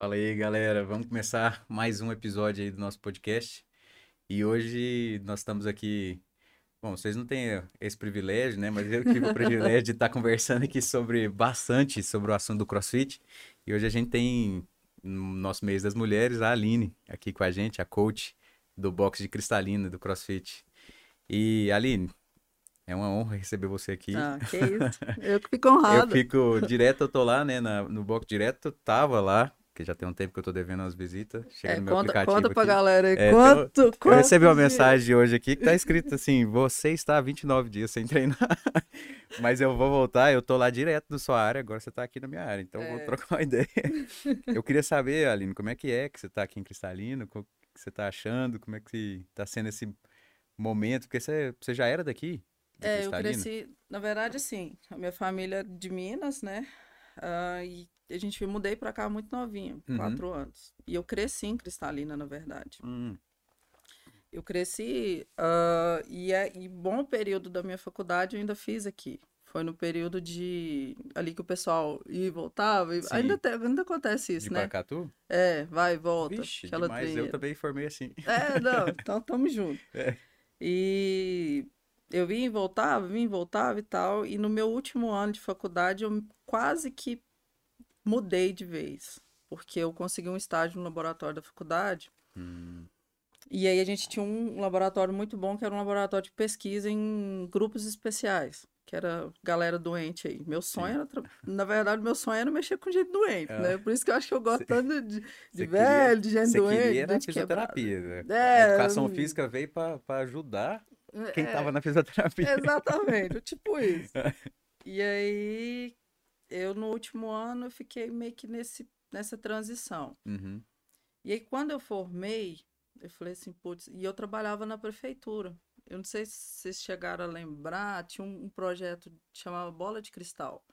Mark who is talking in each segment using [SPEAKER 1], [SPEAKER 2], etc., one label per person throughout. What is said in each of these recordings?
[SPEAKER 1] Fala aí, galera. Vamos começar mais um episódio aí do nosso podcast. E hoje nós estamos aqui. Bom, vocês não têm esse privilégio, né? Mas eu tive o privilégio de estar conversando aqui sobre bastante sobre o assunto do CrossFit. E hoje a gente tem no nosso mês das mulheres a Aline aqui com a gente, a coach do boxe de cristalina do CrossFit. E Aline, é uma honra receber você aqui.
[SPEAKER 2] Ah, que isso. Eu que fico honrado.
[SPEAKER 1] Eu fico direto, eu tô lá, né, na, no box direto, tava lá, que já tem um tempo que eu tô devendo umas visitas. Chega
[SPEAKER 2] É,
[SPEAKER 1] no meu
[SPEAKER 2] conta,
[SPEAKER 1] aplicativo
[SPEAKER 2] conta pra
[SPEAKER 1] aqui.
[SPEAKER 2] galera aí.
[SPEAKER 1] É,
[SPEAKER 2] quanto,
[SPEAKER 1] Eu
[SPEAKER 2] quanto
[SPEAKER 1] recebi uma mensagem hoje aqui que tá escrito assim: você está há 29 dias sem treinar. Mas eu vou voltar, eu tô lá direto na sua área, agora você tá aqui na minha área, então vou
[SPEAKER 2] É.
[SPEAKER 1] trocar uma ideia. Eu queria saber, Aline, como é que é que você tá aqui em Cristalino, o que você tá achando, como é que tá sendo esse momento, porque você, você já era daqui?
[SPEAKER 2] É, eu
[SPEAKER 1] Cristalina?
[SPEAKER 2] cresci, na verdade, assim, a minha família é de Minas, né? Ah, e a gente mudei pra cá muito novinho,
[SPEAKER 1] Uhum.
[SPEAKER 2] quatro anos. E eu cresci em Cristalina, na verdade.
[SPEAKER 1] Hum,
[SPEAKER 2] Eu cresci, ah, e, é, e bom período da minha faculdade eu ainda fiz aqui. Foi no período de ali que o pessoal ia e voltava. e- ainda, te- ainda acontece isso,
[SPEAKER 1] de
[SPEAKER 2] né?
[SPEAKER 1] Paracatu?
[SPEAKER 2] É, vai e volta.
[SPEAKER 1] Vixe,
[SPEAKER 2] aquela
[SPEAKER 1] demais, eu também formei assim.
[SPEAKER 2] É, não, então tamo junto.
[SPEAKER 1] É.
[SPEAKER 2] E eu vim e voltava, vim e voltava e tal. E no meu último ano de faculdade, eu quase que mudei de vez. Porque eu consegui um estágio no laboratório da faculdade.
[SPEAKER 1] Hum,
[SPEAKER 2] E aí a gente tinha um laboratório muito bom, que era um laboratório de pesquisa em grupos especiais. Que era galera doente aí. Meu sonho
[SPEAKER 1] Sim.
[SPEAKER 2] era. tra- Na verdade, meu sonho era mexer com gente doente,
[SPEAKER 1] Ah.
[SPEAKER 2] né? Por isso que eu acho que eu gosto
[SPEAKER 1] Cê-
[SPEAKER 2] tanto de, de velho, de gente doente.
[SPEAKER 1] queria
[SPEAKER 2] quebrada.
[SPEAKER 1] fisioterapia, né?
[SPEAKER 2] É,
[SPEAKER 1] a educação física veio para ajudar quem
[SPEAKER 2] É,
[SPEAKER 1] tava na fisioterapia.
[SPEAKER 2] Exatamente, tipo isso. E aí, eu no último ano, eu fiquei meio que nesse, nessa transição.
[SPEAKER 1] Uhum.
[SPEAKER 2] E aí, quando eu formei, eu falei assim, putz, e eu trabalhava na prefeitura. Eu não sei se vocês chegaram a lembrar, tinha um, um projeto que chamava Bola de Cristal.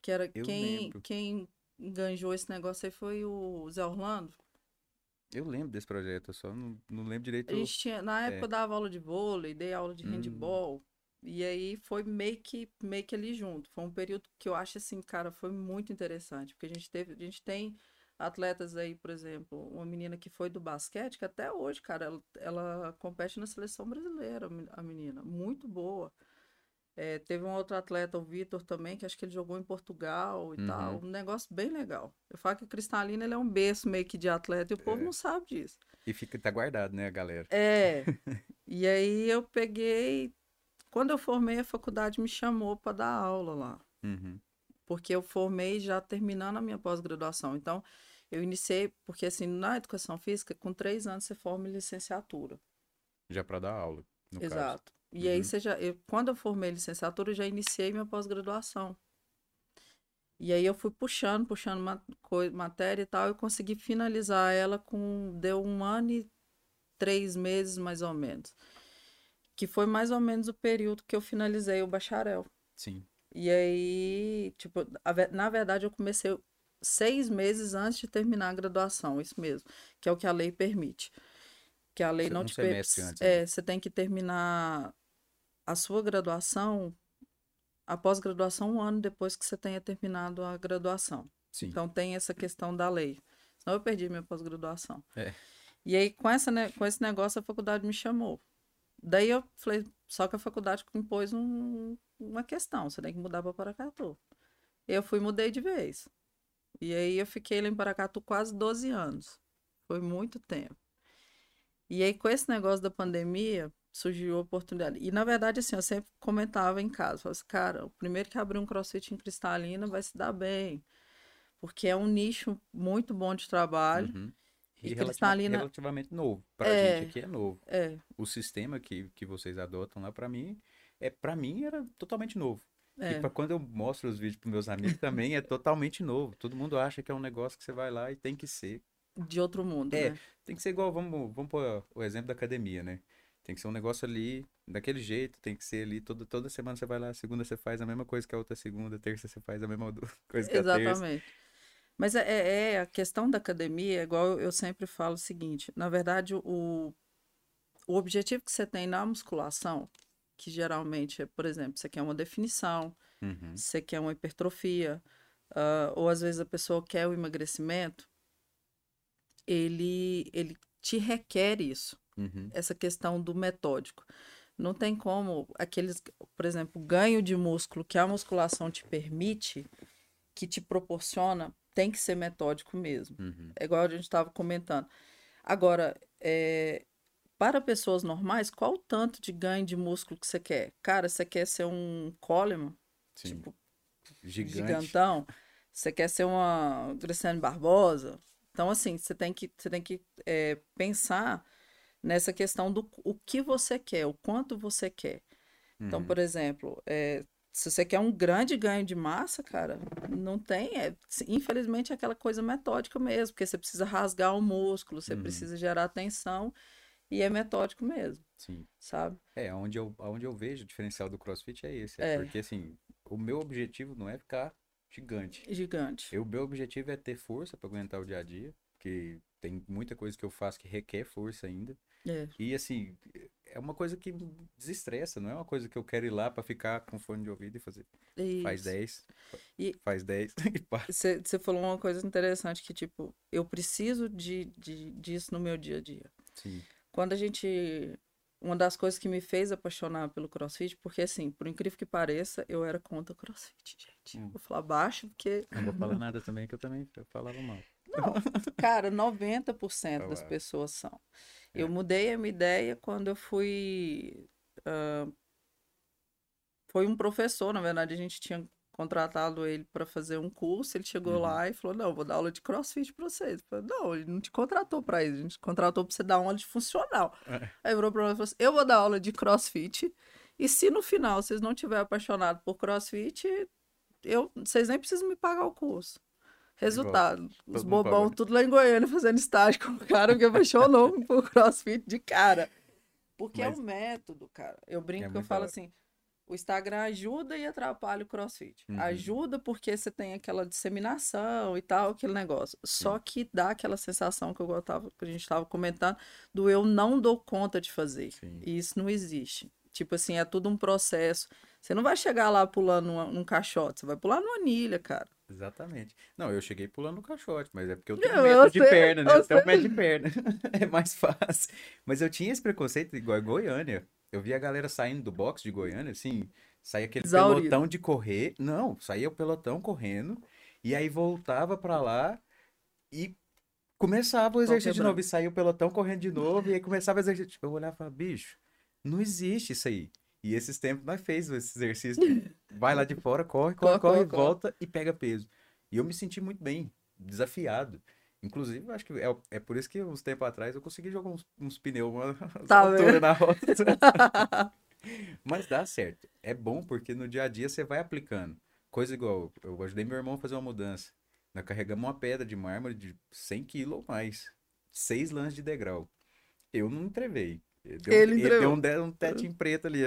[SPEAKER 2] Que era
[SPEAKER 1] Eu
[SPEAKER 2] quem,
[SPEAKER 1] lembro.
[SPEAKER 2] quem enganjou esse negócio aí foi o Zé Orlando.
[SPEAKER 1] Eu lembro desse projeto, eu só não, não lembro direito.
[SPEAKER 2] A gente tinha, na
[SPEAKER 1] É.
[SPEAKER 2] época eu dava aula de vôlei, dei aula de
[SPEAKER 1] Hum.
[SPEAKER 2] E aí foi meio que, meio que ali junto. Foi um período que eu acho assim, cara, foi muito interessante. Porque a gente teve, a gente tem atletas aí, por exemplo, uma menina que foi do basquete, que até hoje, cara, ela, ela compete na seleção brasileira, a men- a menina. Muito boa. É, teve um outro atleta, o Vitor também, que acho que ele jogou em Portugal e
[SPEAKER 1] Uhum.
[SPEAKER 2] tal. Um negócio bem legal. Eu falo que o Cristalino ele é um berço meio que de atleta e o povo
[SPEAKER 1] É.
[SPEAKER 2] não sabe disso.
[SPEAKER 1] E fica, tá guardado, né, galera?
[SPEAKER 2] É. E aí eu peguei. Quando eu formei, a faculdade me chamou para dar aula lá.
[SPEAKER 1] Uhum.
[SPEAKER 2] Porque eu formei já terminando a minha pós-graduação. Então, eu iniciei, porque assim, na educação física, com três anos você forma licenciatura.
[SPEAKER 1] Já para dar aula, no caso.
[SPEAKER 2] Exato. E aí
[SPEAKER 1] Uhum.
[SPEAKER 2] você já. eu- quando eu formei licenciatura, eu já iniciei minha pós-graduação. E aí eu fui puxando, puxando matéria e tal, e consegui finalizar ela com. Deu um ano e três meses, mais ou menos. Que foi mais ou menos o período que eu finalizei o bacharel.
[SPEAKER 1] Sim.
[SPEAKER 2] E aí, tipo, na verdade, eu comecei seis meses antes de terminar a graduação, isso mesmo, que é o que a lei permite. Que a lei
[SPEAKER 1] Se-
[SPEAKER 2] não
[SPEAKER 1] um
[SPEAKER 2] te per-
[SPEAKER 1] semestre antes,
[SPEAKER 2] É, você tem que terminar a sua graduação, a pós-graduação, um ano depois que você tenha terminado a graduação.
[SPEAKER 1] Sim.
[SPEAKER 2] Então tem essa questão da lei. Senão eu perdi minha pós-graduação.
[SPEAKER 1] É.
[SPEAKER 2] E aí, com, essa, com esse negócio, a faculdade me chamou. Daí eu falei, só que a faculdade impôs um- uma questão, você tem que mudar para Paracatu. Eu fui mudei de vez. E aí eu fiquei lá em Paracatu quase 12 anos. Foi muito tempo. E aí, com esse negócio da pandemia, surgiu a oportunidade. E, na verdade, assim, eu sempre comentava em casa, falava assim, cara, o primeiro que abrir um crossfit em Cristalina vai se dar bem. Porque é um nicho muito bom de trabalho.
[SPEAKER 1] Uhum.
[SPEAKER 2] E
[SPEAKER 1] relativa-
[SPEAKER 2] Cristalina-
[SPEAKER 1] relativamente novo. Pra
[SPEAKER 2] É.
[SPEAKER 1] gente aqui é novo.
[SPEAKER 2] É,
[SPEAKER 1] O sistema que, que vocês adotam lá, pra mim, é para mim era totalmente novo. E
[SPEAKER 2] é.
[SPEAKER 1] pra quando eu mostro os vídeos pros meus amigos também é totalmente novo. Todo mundo acha que é um negócio que você vai lá e tem que ser.
[SPEAKER 2] De outro mundo,
[SPEAKER 1] É,
[SPEAKER 2] né?
[SPEAKER 1] Tem que ser igual, vamos, vamos pôr o exemplo da academia, né? Tem que ser um negócio ali, daquele jeito, tem que ser ali, toda, toda semana você vai lá, segunda você faz a mesma coisa que a outra segunda, terça você faz a mesma coisa que a terça.
[SPEAKER 2] Exatamente. Mas é, é- é a questão da academia, é igual eu, sempre falo o seguinte, na verdade, o, o objetivo que você tem na musculação, que geralmente é, por exemplo, você quer uma definição,
[SPEAKER 1] Uhum.
[SPEAKER 2] você quer uma hipertrofia, ah, ou às vezes a pessoa quer o emagrecimento, ele, ele te requer isso,
[SPEAKER 1] Uhum.
[SPEAKER 2] essa questão do metódico. Não tem como aqueles, por exemplo, ganho de músculo que a musculação te permite, que te proporciona, tem que ser metódico mesmo.
[SPEAKER 1] Uhum.
[SPEAKER 2] É igual a gente estava comentando. Agora, é, para pessoas normais, qual o tanto de ganho de músculo que você quer? Cara, você quer ser um Coleman,
[SPEAKER 1] Sim.
[SPEAKER 2] tipo,
[SPEAKER 1] Gigante.
[SPEAKER 2] gigantão? Você quer ser uma Graciane Barbosa? Então, assim, você tem que, você tem que é, pensar nessa questão do o que você quer, o quanto você quer. Então,
[SPEAKER 1] Uhum.
[SPEAKER 2] por exemplo, é, se você quer um grande ganho de massa, cara, não tem. É, infelizmente é aquela coisa metódica mesmo, porque você precisa rasgar o músculo, você
[SPEAKER 1] Uhum.
[SPEAKER 2] precisa gerar tensão, e é metódico mesmo,
[SPEAKER 1] Sim.
[SPEAKER 2] sabe?
[SPEAKER 1] É, onde eu, onde eu vejo o diferencial do CrossFit é esse. É,
[SPEAKER 2] É.
[SPEAKER 1] porque, assim, o meu objetivo não é ficar gigante.
[SPEAKER 2] Gigante.
[SPEAKER 1] O meu objetivo é ter força para aguentar o dia a dia, porque tem muita coisa que eu faço que requer força ainda.
[SPEAKER 2] É.
[SPEAKER 1] E, assim, é uma coisa que me desestressa, não é uma coisa que eu quero ir lá para ficar com fone de ouvido e fazer. Faz
[SPEAKER 2] Isso.
[SPEAKER 1] 10,
[SPEAKER 2] E-
[SPEAKER 1] faz 10 e para.
[SPEAKER 2] Você falou uma coisa interessante que, tipo, eu preciso de, de, disso no meu dia a dia.
[SPEAKER 1] Sim.
[SPEAKER 2] Quando a gente. Uma das coisas que me fez apaixonar pelo crossfit, porque, assim, por incrível que pareça, eu era contra o crossfit, gente.
[SPEAKER 1] Hum.
[SPEAKER 2] Vou falar baixo, porque.
[SPEAKER 1] Não vou falar nada também, que eu também eu falava mal.
[SPEAKER 2] Não, cara, 90% das
[SPEAKER 1] Ué.
[SPEAKER 2] pessoas são.
[SPEAKER 1] É.
[SPEAKER 2] Eu mudei a minha ideia quando eu fui. ah, foi um professor, na verdade, a gente tinha contratado ele para fazer um curso. Ele chegou
[SPEAKER 1] Uhum.
[SPEAKER 2] lá e falou: Não, vou dar aula de crossfit para vocês. Falei, não, ele não te contratou para isso, a gente te contratou para você dar aula de funcional.
[SPEAKER 1] É.
[SPEAKER 2] Aí virou para mim e falou assim: Eu vou dar aula de crossfit. E se no final vocês não tiverem apaixonado por crossfit, eu, vocês nem precisam me pagar o curso. Resultado, os
[SPEAKER 1] mundo
[SPEAKER 2] bobão tudo lá em Goiânia fazendo estágio com o cara que apaixonou por crossfit de cara. Porque
[SPEAKER 1] Mas-
[SPEAKER 2] é o método, cara. Eu brinco
[SPEAKER 1] É
[SPEAKER 2] que eu falo
[SPEAKER 1] hora.
[SPEAKER 2] assim, o Instagram ajuda e atrapalha o crossfit.
[SPEAKER 1] Uhum.
[SPEAKER 2] Ajuda porque você tem aquela disseminação e tal, aquele negócio. Só que dá aquela sensação que eu gostava, que a gente estava comentando, do eu não dou conta de fazer.
[SPEAKER 1] Sim.
[SPEAKER 2] E isso não existe. Tipo assim, é tudo um processo. Você não vai chegar lá pulando num caixote, você vai pular numa anilha, cara.
[SPEAKER 1] Exatamente. Não, eu cheguei pulando no caixote, mas é porque eu tenho medo
[SPEAKER 2] eu
[SPEAKER 1] de
[SPEAKER 2] sei,
[SPEAKER 1] perna, né?
[SPEAKER 2] eu
[SPEAKER 1] Eu tenho medo de perna. É mais fácil. Mas eu tinha esse preconceito igual em Goiânia. Eu via a galera saindo do box de Goiânia, assim, saía aquele
[SPEAKER 2] Exaurido.
[SPEAKER 1] pelotão de correr. Não, saía o pelotão correndo, e aí voltava pra lá e começava o exercício de novo. E saía o pelotão correndo de novo, e aí começava o exercício. Eu olhava e falava, bicho, não existe isso aí. E esses tempos nós fez esse exercício. vai lá de fora, corre, corre,
[SPEAKER 2] Corre,
[SPEAKER 1] corre,
[SPEAKER 2] corre, corre.
[SPEAKER 1] volta e pega peso. E eu me senti muito bem, desafiado. Inclusive, acho que é, é por isso que uns tempos atrás eu consegui jogar uns, uns pneus uma
[SPEAKER 2] Tá
[SPEAKER 1] altura na roda. Mas dá certo. É bom porque no dia a dia você vai aplicando. Coisa igual, eu ajudei meu irmão a fazer uma mudança. Nós carregamos uma pedra de mármore de 100 quilos ou mais. Seis lãs de degrau. Eu não entrevei. Ele deu,
[SPEAKER 2] Ele
[SPEAKER 1] ele deu um, um tetinho preto ali.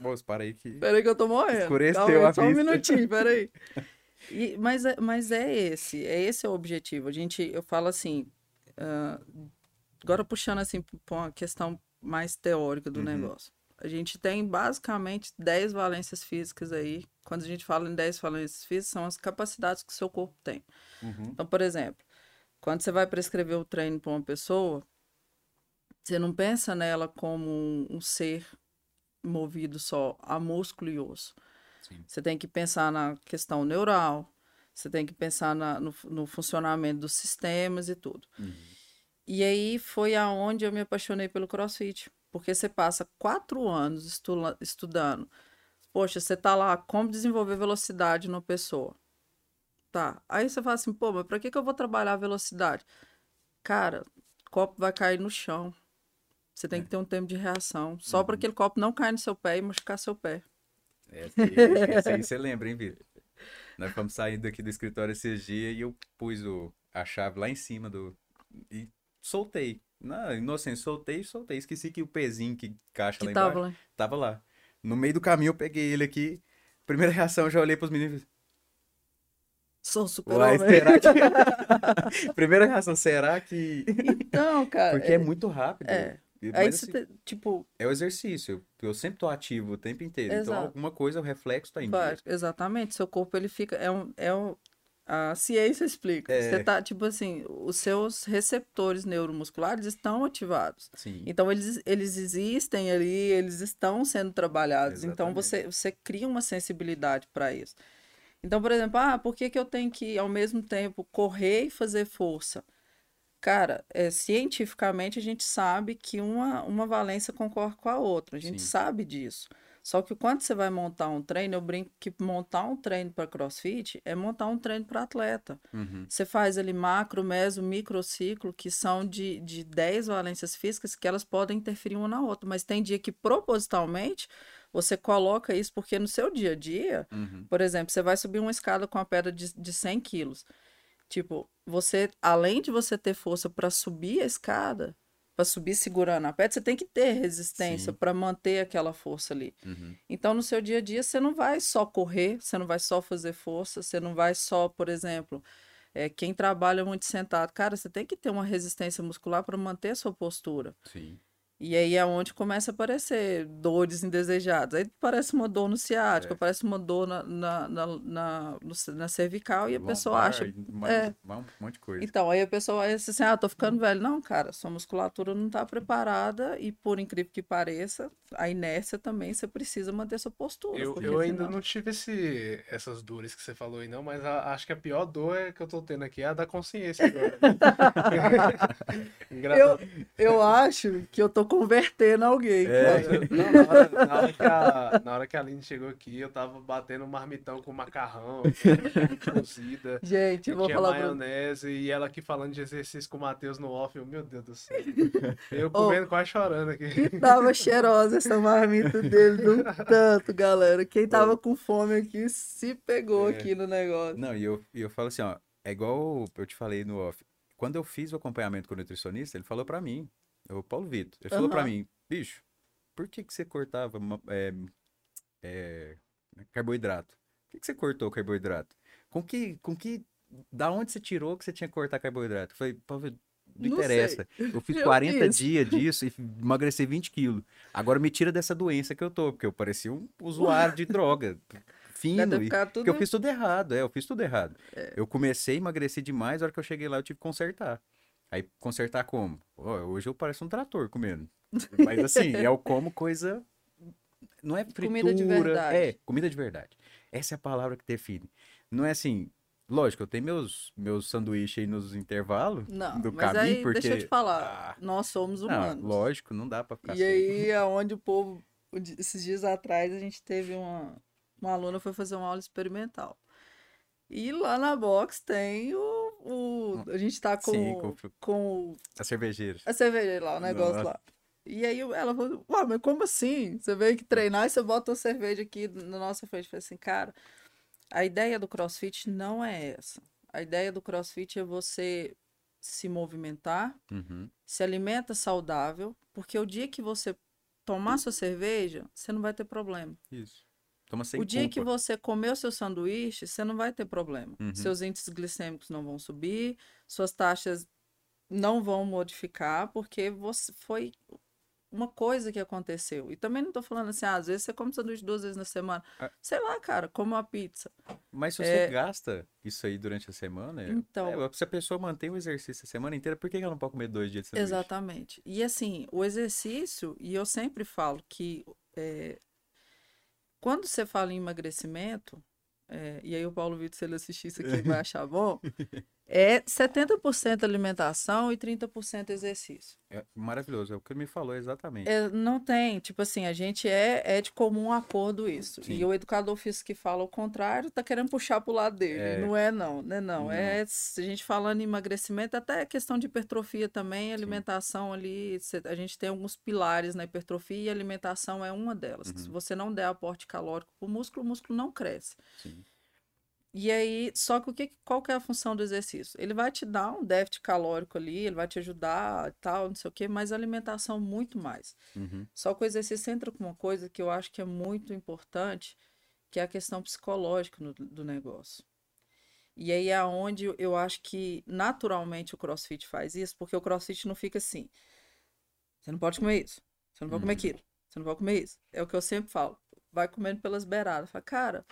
[SPEAKER 1] Moço, para aí que...
[SPEAKER 2] Peraí que eu tô morrendo.
[SPEAKER 1] Escureceu
[SPEAKER 2] Calma aí,
[SPEAKER 1] a
[SPEAKER 2] Só um
[SPEAKER 1] vista.
[SPEAKER 2] minutinho, peraí. E, mas, é, mas é esse, é esse o objetivo. A gente, eu falo assim, ah, agora puxando assim para uma questão mais teórica do
[SPEAKER 1] Uhum.
[SPEAKER 2] negócio. A gente tem basicamente 10 valências físicas aí. Quando a gente fala em 10 valências físicas, são as capacidades que o seu corpo tem.
[SPEAKER 1] Uhum.
[SPEAKER 2] Então, por exemplo, quando você vai prescrever o treino para uma pessoa, você não pensa nela como um, um ser movido só a músculo e osso.
[SPEAKER 1] Sim.
[SPEAKER 2] Você tem que pensar na questão neural, você tem que pensar na- no, no funcionamento dos sistemas e tudo.
[SPEAKER 1] Uhum.
[SPEAKER 2] E aí foi aonde eu me apaixonei pelo CrossFit, porque você passa quatro anos estula- estudando. Poxa, você tá lá, como desenvolver velocidade numa pessoa. Tá. Aí você fala assim, pô, mas pra que que eu vou trabalhar a velocidade? Cara, o copo vai cair no chão. Você tem que ter um tempo de reação. Só para aquele copo não cair no seu pé e machucar seu pé.
[SPEAKER 1] Essa aí, essa aí você lembra, hein, Vitor? Nós fomos saindo daqui do escritório esses dias e eu pus o, a chave lá em cima do. E soltei. Na inocência, soltei e soltei. Esqueci que o pezinho que encaixa
[SPEAKER 2] Que
[SPEAKER 1] lá
[SPEAKER 2] tava
[SPEAKER 1] embaixo
[SPEAKER 2] lá.
[SPEAKER 1] tava lá. No meio do caminho eu peguei ele aqui. Primeira reação, eu já olhei pros meninos
[SPEAKER 2] Sou super
[SPEAKER 1] Uai, será que. Primeira reação, será que.
[SPEAKER 2] Então, cara.
[SPEAKER 1] Porque é, muito rápido.
[SPEAKER 2] é. Aí
[SPEAKER 1] mas,
[SPEAKER 2] você,
[SPEAKER 1] assim,
[SPEAKER 2] te- tipo,
[SPEAKER 1] é o exercício. Eu sempre tô ativo o tempo inteiro. Então,
[SPEAKER 2] Exato.
[SPEAKER 1] alguma coisa, o reflexo tá em
[SPEAKER 2] Vai, exatamente. Seu corpo, ele fica. É um, é um, A ciência explica.
[SPEAKER 1] É.
[SPEAKER 2] Você tá, tipo assim, os seus receptores neuromusculares estão ativados.
[SPEAKER 1] Sim.
[SPEAKER 2] Então, eles, eles existem ali, eles estão sendo trabalhados. Então,
[SPEAKER 1] Exatamente.
[SPEAKER 2] você, você cria uma sensibilidade para isso. Então, por exemplo, ah, por que, que eu tenho que, ao mesmo tempo, correr e fazer força? Cara, é, cientificamente a gente sabe que uma, uma valência concorre com a outra. A gente
[SPEAKER 1] Sim.
[SPEAKER 2] sabe disso. Só que quando você vai montar um treino, eu brinco que montar um treino para crossfit é montar um treino para atleta.
[SPEAKER 1] Uhum.
[SPEAKER 2] Você faz ali macro, meso, microciclo, que são de, de 10 valências físicas que elas podem interferir uma na outra. Mas tem dia que propositalmente você coloca isso porque no seu dia a dia,
[SPEAKER 1] Uhum.
[SPEAKER 2] por exemplo, você vai subir uma escada com uma pedra de, de 100 quilos. Tipo, você, além de você ter força para subir a escada, para subir segurando a pedra, você tem que ter resistência para manter aquela força ali.
[SPEAKER 1] Uhum.
[SPEAKER 2] Então, no seu dia a dia, você não vai só correr, você não vai só fazer força, você não vai só, por exemplo, é, quem trabalha muito sentado, cara, você tem que ter uma resistência muscular para manter a sua postura.
[SPEAKER 1] Sim.
[SPEAKER 2] E aí é onde começa a aparecer dores indesejadas. Aí parece uma dor no ciático,
[SPEAKER 1] É.
[SPEAKER 2] parece uma dor na, na, na, na, no- na cervical e a pessoa
[SPEAKER 1] Lombar,
[SPEAKER 2] acha.
[SPEAKER 1] Um,
[SPEAKER 2] é.
[SPEAKER 1] um monte de coisa.
[SPEAKER 2] Então, aí a pessoa vai assim, ah, tô ficando velho. Não, cara, sua musculatura não tá preparada e, por incrível que pareça, a inércia também, você precisa manter sua postura.
[SPEAKER 3] Eu, eu ainda não tive esse, essas dores que você falou aí, não, mas a- acho que a pior dor é que eu tô tendo aqui é a da consciência agora. Engraçado.
[SPEAKER 2] Eu acho que eu tô convertendo alguém,
[SPEAKER 1] É.
[SPEAKER 2] cara.
[SPEAKER 3] Não, na, hora, na hora que a, na hora que a Aline chegou aqui, eu tava batendo um marmitão com macarrão, cozida.
[SPEAKER 2] Gente, eu vou
[SPEAKER 3] tinha
[SPEAKER 2] falar pra
[SPEAKER 3] maionese e ela aqui falando de exercício com o Matheus no off. Eu, meu Deus do céu. Eu comendo quase chorando aqui.
[SPEAKER 2] Tava cheirosa essa marmita dele, de um tanto, galera. Quem tava com fome aqui se pegou
[SPEAKER 3] É.
[SPEAKER 2] aqui no negócio.
[SPEAKER 1] Não, e eu, e eu falo assim, ó, é igual eu te falei no off. Quando eu fiz o acompanhamento com o nutricionista, ele falou pra mim, o Paulo Vitor, ele falou pra mim, bicho, por que que você cortava é, é, carboidrato? Por que que você cortou carboidrato? Com que, com que, da onde você tirou que você tinha que cortar carboidrato? Eu falei, Paulo Vitor, não
[SPEAKER 2] Não
[SPEAKER 1] interessa. Eu fiz
[SPEAKER 2] Eu
[SPEAKER 1] 40
[SPEAKER 2] fiz.
[SPEAKER 1] dias disso e emagreci 20 quilos. Agora me tira dessa doença que eu tô, porque eu parecia um usuário de droga. Fino. E-
[SPEAKER 2] tudo.
[SPEAKER 1] porque eu fiz tudo errado, é, eu fiz tudo errado. Eu comecei a emagrecer demais, a hora que eu cheguei lá eu tive que consertar. Aí, consertar como? Ó, hoje eu pareço um trator comendo. Mas assim, é o como coisa. Não é fritura.
[SPEAKER 2] Comida de verdade.
[SPEAKER 1] É, comida de verdade. Essa é a palavra que define. Não é assim. Lógico, eu tenho meus, meus sanduíches aí nos intervalos
[SPEAKER 2] Não,
[SPEAKER 1] do
[SPEAKER 2] mas
[SPEAKER 1] caminho,
[SPEAKER 2] aí
[SPEAKER 1] porque.
[SPEAKER 2] deixa eu te falar.
[SPEAKER 1] Ah,
[SPEAKER 2] nós somos
[SPEAKER 1] não,
[SPEAKER 2] humanos.
[SPEAKER 1] lógico, não dá pra ficar
[SPEAKER 2] E
[SPEAKER 1] sem.
[SPEAKER 2] aí é onde o povo. Esses dias atrás a gente teve uma. Uma aluna foi fazer uma aula experimental. E lá na box tem o. o- a gente tá com,
[SPEAKER 1] Sim, com-
[SPEAKER 2] com
[SPEAKER 1] A cervejeira.
[SPEAKER 2] a cerveja lá, o negócio
[SPEAKER 1] Nossa.
[SPEAKER 2] lá. E aí ela falou, ué, mas como assim? Você veio aqui treinar e você bota uma cerveja aqui na nossa frente. Eu falei assim, cara, a ideia do CrossFit não é essa. A ideia do CrossFit é você se movimentar,
[SPEAKER 1] Uhum.
[SPEAKER 2] se alimenta saudável, porque o dia que você tomar sua cerveja, você não vai ter problema.
[SPEAKER 1] Isso. Toma sem
[SPEAKER 2] o dia que
[SPEAKER 1] culpa.
[SPEAKER 2] você comer o seu sanduíche, você não vai ter problema.
[SPEAKER 1] Uhum.
[SPEAKER 2] Seus índices glicêmicos não vão subir, suas taxas não vão modificar, porque você foi uma coisa que aconteceu. E também não tô falando assim, ah, às vezes você come sanduíche duas vezes na semana.
[SPEAKER 1] Ah.
[SPEAKER 2] Sei lá, cara, como uma pizza.
[SPEAKER 1] Mas se
[SPEAKER 2] É.
[SPEAKER 1] você gasta isso aí durante a semana, é-
[SPEAKER 2] Então-
[SPEAKER 1] é, se a pessoa mantém o exercício a semana inteira, por que que ela não pode comer dois dias de sanduíche?
[SPEAKER 2] Exatamente. E assim, o exercício, e eu sempre falo que é, quando você fala em emagrecimento, é, e aí o Paulo Vitor, se ele assistir isso aqui, vai achar bom, é 70% alimentação e 30% exercício.
[SPEAKER 1] É maravilhoso, é o que ele me falou exatamente.
[SPEAKER 2] É, não tem, tipo assim, a gente é, é de comum acordo isso.
[SPEAKER 1] Sim.
[SPEAKER 2] E o educador físico que fala o contrário tá querendo puxar pro lado dele.
[SPEAKER 1] É.
[SPEAKER 2] Não é não, né? Não.
[SPEAKER 1] Não.
[SPEAKER 2] É se a gente falando em emagrecimento, até questão de hipertrofia também, alimentação ali, cê- a gente tem alguns pilares na hipertrofia e a alimentação é uma delas. que Se
[SPEAKER 1] Uhum.
[SPEAKER 2] você não der aporte calórico pro músculo, o músculo não cresce.
[SPEAKER 1] Sim.
[SPEAKER 2] E aí, só que o que, qual que é a função do exercício? Ele vai te dar um déficit calórico ali, ele vai te ajudar e tal, não sei o quê, mas alimentação muito mais.
[SPEAKER 1] Uhum.
[SPEAKER 2] Só que o exercício entra com uma coisa que eu acho que é muito importante, que é a questão psicológica no- do negócio. E aí é onde eu acho que naturalmente o CrossFit faz isso, porque o CrossFit não fica assim. Você não pode comer isso, você não pode comer
[SPEAKER 1] Uhum.
[SPEAKER 2] aquilo, você não pode comer isso. É o que eu sempre falo. Vai comendo pelas beiradas. Fala, cara,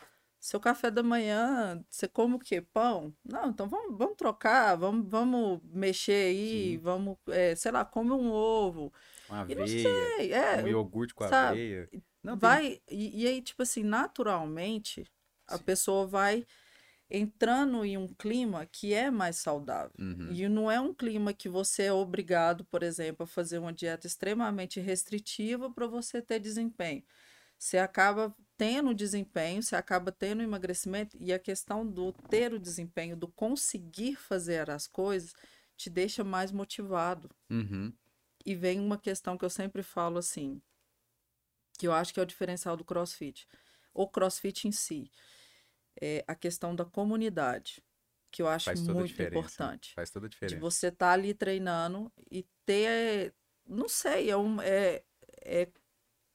[SPEAKER 2] seu café da manhã, você come o quê? Pão? Não, então vamos, vamos trocar, vamos, vamos mexer aí,
[SPEAKER 1] Sim.
[SPEAKER 2] vamos, é, sei lá, come um ovo.
[SPEAKER 1] Uma
[SPEAKER 2] E não
[SPEAKER 1] aveia,
[SPEAKER 2] sei, é,
[SPEAKER 1] um iogurte com
[SPEAKER 2] sabe,
[SPEAKER 1] aveia. Não, tem-
[SPEAKER 2] vai, e, e aí, tipo assim, naturalmente, a
[SPEAKER 1] Sim.
[SPEAKER 2] pessoa vai entrando em um clima que é mais saudável.
[SPEAKER 1] Uhum.
[SPEAKER 2] E não é um clima que você é obrigado, por exemplo, a fazer uma dieta extremamente restritiva para você ter desempenho. Você acaba tendo desempenho, você acaba tendo emagrecimento, e a questão do ter o desempenho, do conseguir fazer as coisas, te deixa mais motivado.
[SPEAKER 1] Uhum.
[SPEAKER 2] E vem uma questão que eu sempre falo assim, que eu acho que é o diferencial do CrossFit. O CrossFit em si. É a questão da comunidade, que eu acho muito importante.
[SPEAKER 1] Faz toda a
[SPEAKER 2] De
[SPEAKER 1] diferença.
[SPEAKER 2] você estar ali treinando e ter, não sei, é um, é, é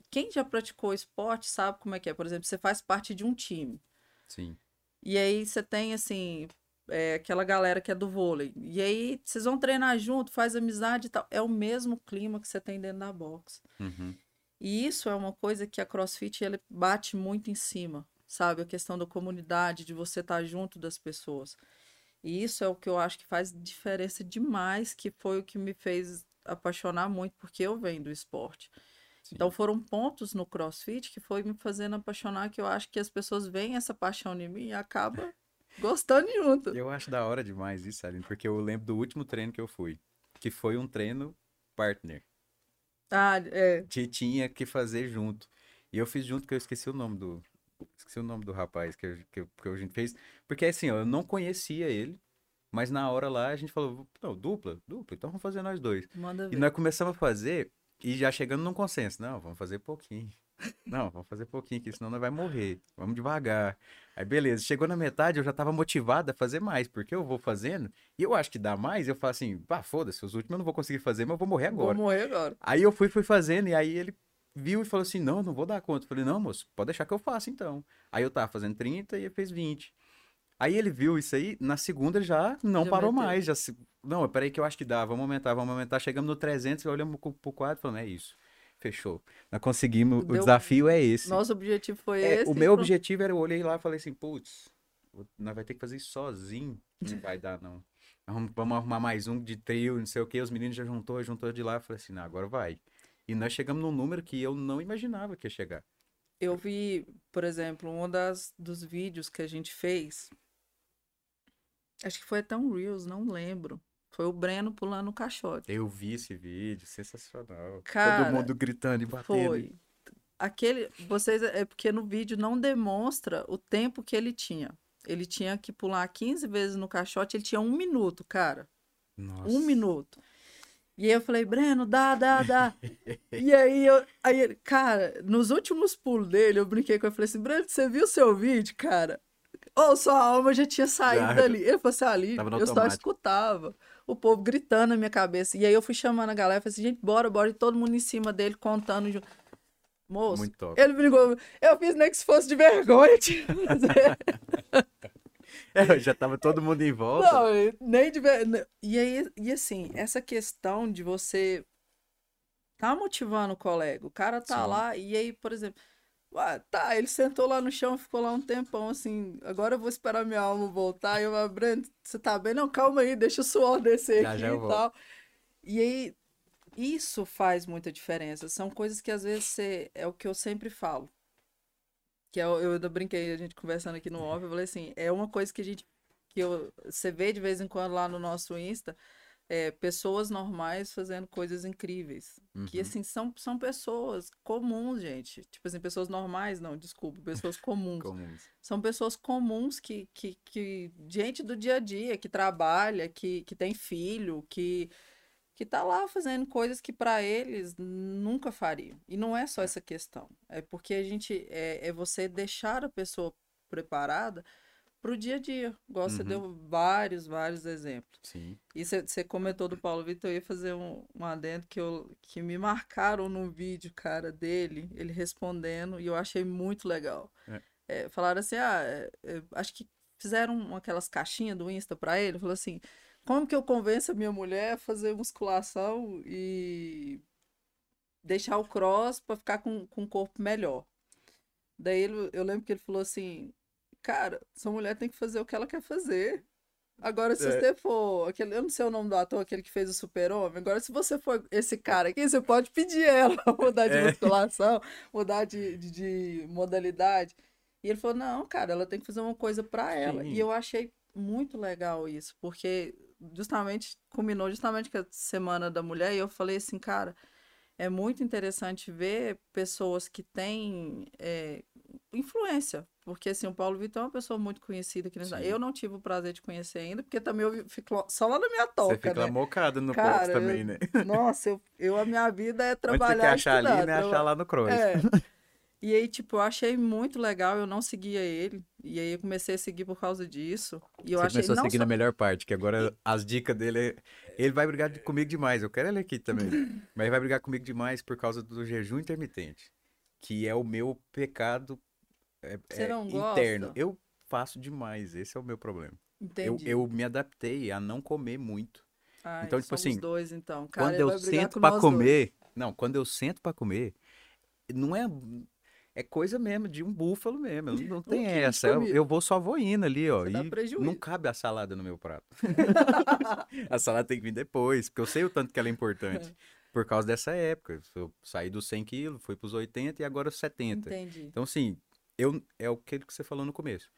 [SPEAKER 2] quem já praticou esporte sabe como é que é. Por exemplo, você faz parte de um time.
[SPEAKER 1] Sim.
[SPEAKER 2] E aí você tem assim, é, aquela galera que é do vôlei. E aí vocês vão treinar junto, faz amizade e tal. É o mesmo clima que você tem dentro da box.
[SPEAKER 1] Uhum.
[SPEAKER 2] E isso é uma coisa que a CrossFit ele bate muito em cima, sabe? A questão da comunidade, de você estar junto das pessoas. E isso é o que eu acho que faz diferença demais, que foi o que me fez apaixonar muito, porque eu venho do esporte.
[SPEAKER 1] Sim.
[SPEAKER 2] Então foram pontos no CrossFit que foi me fazendo apaixonar, que eu acho que as pessoas veem essa paixão em mim e acabam gostando junto.
[SPEAKER 1] Eu acho da hora demais isso, Aline, porque eu lembro do último treino que eu fui, que foi um treino partner,
[SPEAKER 2] Ah, é.
[SPEAKER 1] que tinha que fazer junto. E eu fiz junto, que eu esqueci o nome do. Esqueci o nome do rapaz que, eu- que, eu- que a gente fez. Porque assim, ó, eu não conhecia ele, mas na hora lá a gente falou, não, dupla, dupla, então vamos fazer nós dois.
[SPEAKER 2] Manda
[SPEAKER 1] E
[SPEAKER 2] ver.
[SPEAKER 1] nós começamos a fazer e já chegando num consenso. Não, vamos fazer pouquinho. Não, vamos fazer pouquinho, que senão nós vai morrer. Vamos devagar. Aí, beleza. Chegou na metade, eu já tava motivado a fazer mais, porque eu vou fazendo e eu acho que dá mais. Eu falo assim, pá, foda-se, os últimos eu não vou conseguir fazer, mas eu vou morrer
[SPEAKER 2] Vou
[SPEAKER 1] agora.
[SPEAKER 2] morrer agora.
[SPEAKER 1] Aí eu fui, fui fazendo, e aí ele viu e falou assim: não, não vou dar conta. Eu falei, não, moço, pode deixar que eu faça então. Aí eu tava fazendo 30 e ele fez 20. Aí ele viu isso aí, na segunda ele já não
[SPEAKER 2] Já
[SPEAKER 1] parou
[SPEAKER 2] meteu.
[SPEAKER 1] mais. Já se... Não, peraí que eu acho que dá, vamos aumentar, vamos aumentar. Chegamos no 300 e olhamos pro, quadro e falamos, é isso. Fechou. Nós conseguimos, o
[SPEAKER 2] Deu-
[SPEAKER 1] desafio é esse.
[SPEAKER 2] Nosso objetivo foi
[SPEAKER 1] É,
[SPEAKER 2] esse.
[SPEAKER 1] o meu
[SPEAKER 2] pronto.
[SPEAKER 1] objetivo era, eu olhei lá e falei assim, putz, nós vai ter que fazer isso sozinho. Não vai dar, não. Vamos, vamos arrumar mais um de trio, não sei o que. Os meninos já juntou, juntou de lá. Eu falei assim, não, agora vai. E nós chegamos num número que eu não imaginava que ia chegar.
[SPEAKER 2] Eu vi, por exemplo, um das, dos vídeos que a gente fez. Acho que foi até um Reels, não lembro. Foi o Breno pulando o caixote.
[SPEAKER 1] Eu vi esse vídeo, sensacional.
[SPEAKER 2] Cara,
[SPEAKER 1] Todo mundo gritando e batendo.
[SPEAKER 2] Foi. Aquele. Vocês. É porque no vídeo não demonstra o tempo que ele tinha. Ele tinha que pular 15 vezes no caixote, ele tinha um minuto, cara.
[SPEAKER 1] Nossa.
[SPEAKER 2] Um minuto. E aí eu falei, Breno, dá, dá, dá. e aí eu. Aí cara, nos últimos pulos dele, eu brinquei com ele falei assim, Breno, você viu o seu vídeo, cara? Ou sua alma já tinha saído
[SPEAKER 1] Já.
[SPEAKER 2] dali. Ele falou assim, ali,
[SPEAKER 1] Tava no
[SPEAKER 2] eu só escutava. O povo gritando na minha cabeça. E aí eu fui chamando a galera, falei assim, gente, bora, bora. E todo mundo em cima dele, contando. junto. Moço,
[SPEAKER 1] Muito top.
[SPEAKER 2] ele brincou. Eu fiz nem que se fosse de vergonha, tio.
[SPEAKER 1] É, já tava todo mundo em volta.
[SPEAKER 2] Não, nem de ver... E aí, e assim, essa questão de você tá motivando o colega, o cara tá
[SPEAKER 1] Sim.
[SPEAKER 2] lá, e aí, por exemplo, ah, tá, ele sentou lá no chão, ficou lá um tempão, assim, agora eu vou esperar minha alma voltar, e eu falo, Breno, você tá bem? Não, calma aí, deixa o suor descer
[SPEAKER 1] Já,
[SPEAKER 2] aqui
[SPEAKER 1] já eu
[SPEAKER 2] e
[SPEAKER 1] volto.
[SPEAKER 2] tal. E aí, isso faz muita diferença, são coisas que às vezes você, é o que eu sempre falo, que eu, eu ainda brinquei, a gente conversando aqui no off, eu falei assim, é uma coisa que a gente, que eu, você vê de vez em quando lá no nosso Insta, é, pessoas normais fazendo coisas incríveis. Que,
[SPEAKER 1] Uhum.
[SPEAKER 2] assim, são, são pessoas comuns, gente. Tipo assim, pessoas normais, não, desculpa, pessoas comuns.
[SPEAKER 1] Comuns.
[SPEAKER 2] São pessoas comuns que, que, que gente do dia a dia, que trabalha, que, que tem filho, que, que tá lá fazendo coisas que para eles nunca fariam. E não é só essa questão. É porque a gente, é, é você deixar a pessoa preparada para o dia a dia. Igual você
[SPEAKER 1] Uhum.
[SPEAKER 2] deu vários, vários exemplos.
[SPEAKER 1] Sim.
[SPEAKER 2] E você comentou do Paulo Vitor, eu ia fazer um, um adendo que, eu, que me marcaram no vídeo, cara, dele, ele respondendo, e eu achei muito legal.
[SPEAKER 1] É.
[SPEAKER 2] É, falaram assim, ah, é, é, acho que fizeram aquelas caixinhas do Insta pra ele, falou assim, como que eu convenço a minha mulher a fazer musculação e deixar o cross pra ficar com, com o corpo melhor? Daí ele- eu lembro que ele falou assim, cara, sua mulher tem que fazer o que ela quer fazer. Agora, se
[SPEAKER 1] É.
[SPEAKER 2] você for. Aquele, eu não sei o nome do ator, aquele que fez o Super-Homem. Agora, se você for esse cara aqui, você pode pedir ela mudar de
[SPEAKER 1] É.
[SPEAKER 2] musculação, mudar de, de, de modalidade. E ele falou: não, cara, ela tem que fazer uma coisa pra ela.
[SPEAKER 1] Sim.
[SPEAKER 2] E eu achei muito legal isso, porque justamente combinou justamente com a Semana da Mulher, e eu falei assim, cara, é muito interessante ver pessoas que têm é, influência. Porque, assim, o Paulo Vitor é uma pessoa muito conhecida
[SPEAKER 1] Sim.
[SPEAKER 2] Eu não tive o prazer de conhecer ainda, porque também eu fico só lá na minha toca,
[SPEAKER 1] Você fica
[SPEAKER 2] né?
[SPEAKER 1] mocado no
[SPEAKER 2] Cara,
[SPEAKER 1] também, né?
[SPEAKER 2] Nossa, eu, eu, a minha vida é
[SPEAKER 1] Onde você
[SPEAKER 2] trabalhar
[SPEAKER 1] quer achar ali, né? Achar lá no cross.
[SPEAKER 2] É. E aí, tipo, eu achei muito legal, eu não seguia ele. E aí eu comecei a seguir por causa disso. E eu
[SPEAKER 1] Você
[SPEAKER 2] achei
[SPEAKER 1] começou a seguir
[SPEAKER 2] só-
[SPEAKER 1] na melhor parte, que agora as dicas dele. é- Ele vai brigar comigo demais. Eu quero ele aqui também. Mas ele vai brigar comigo demais por causa do jejum intermitente. Que é o meu pecado é, é, interno.
[SPEAKER 2] gosta?
[SPEAKER 1] Eu faço demais. Esse é o meu problema. Eu,
[SPEAKER 2] Entendi.
[SPEAKER 1] eu me adaptei a não comer muito.
[SPEAKER 2] Ai,
[SPEAKER 1] então, tipo assim,
[SPEAKER 2] dois, então. Cara,
[SPEAKER 1] quando eu sento
[SPEAKER 2] com
[SPEAKER 1] pra
[SPEAKER 2] nós dois.
[SPEAKER 1] comer. Não, quando eu sento pra comer, não é. É coisa mesmo, de um búfalo mesmo. Não, tem essa. Eu, eu vou só vou indo ali, ó. Não cabe a salada no meu prato. a salada tem que vir depois, porque eu sei o tanto que ela é importante. Por causa dessa época. Eu saí dos 100 quilos, fui pros 80 e agora 70.
[SPEAKER 2] Entendi.
[SPEAKER 1] Então, assim, eu, é o que você falou no começo.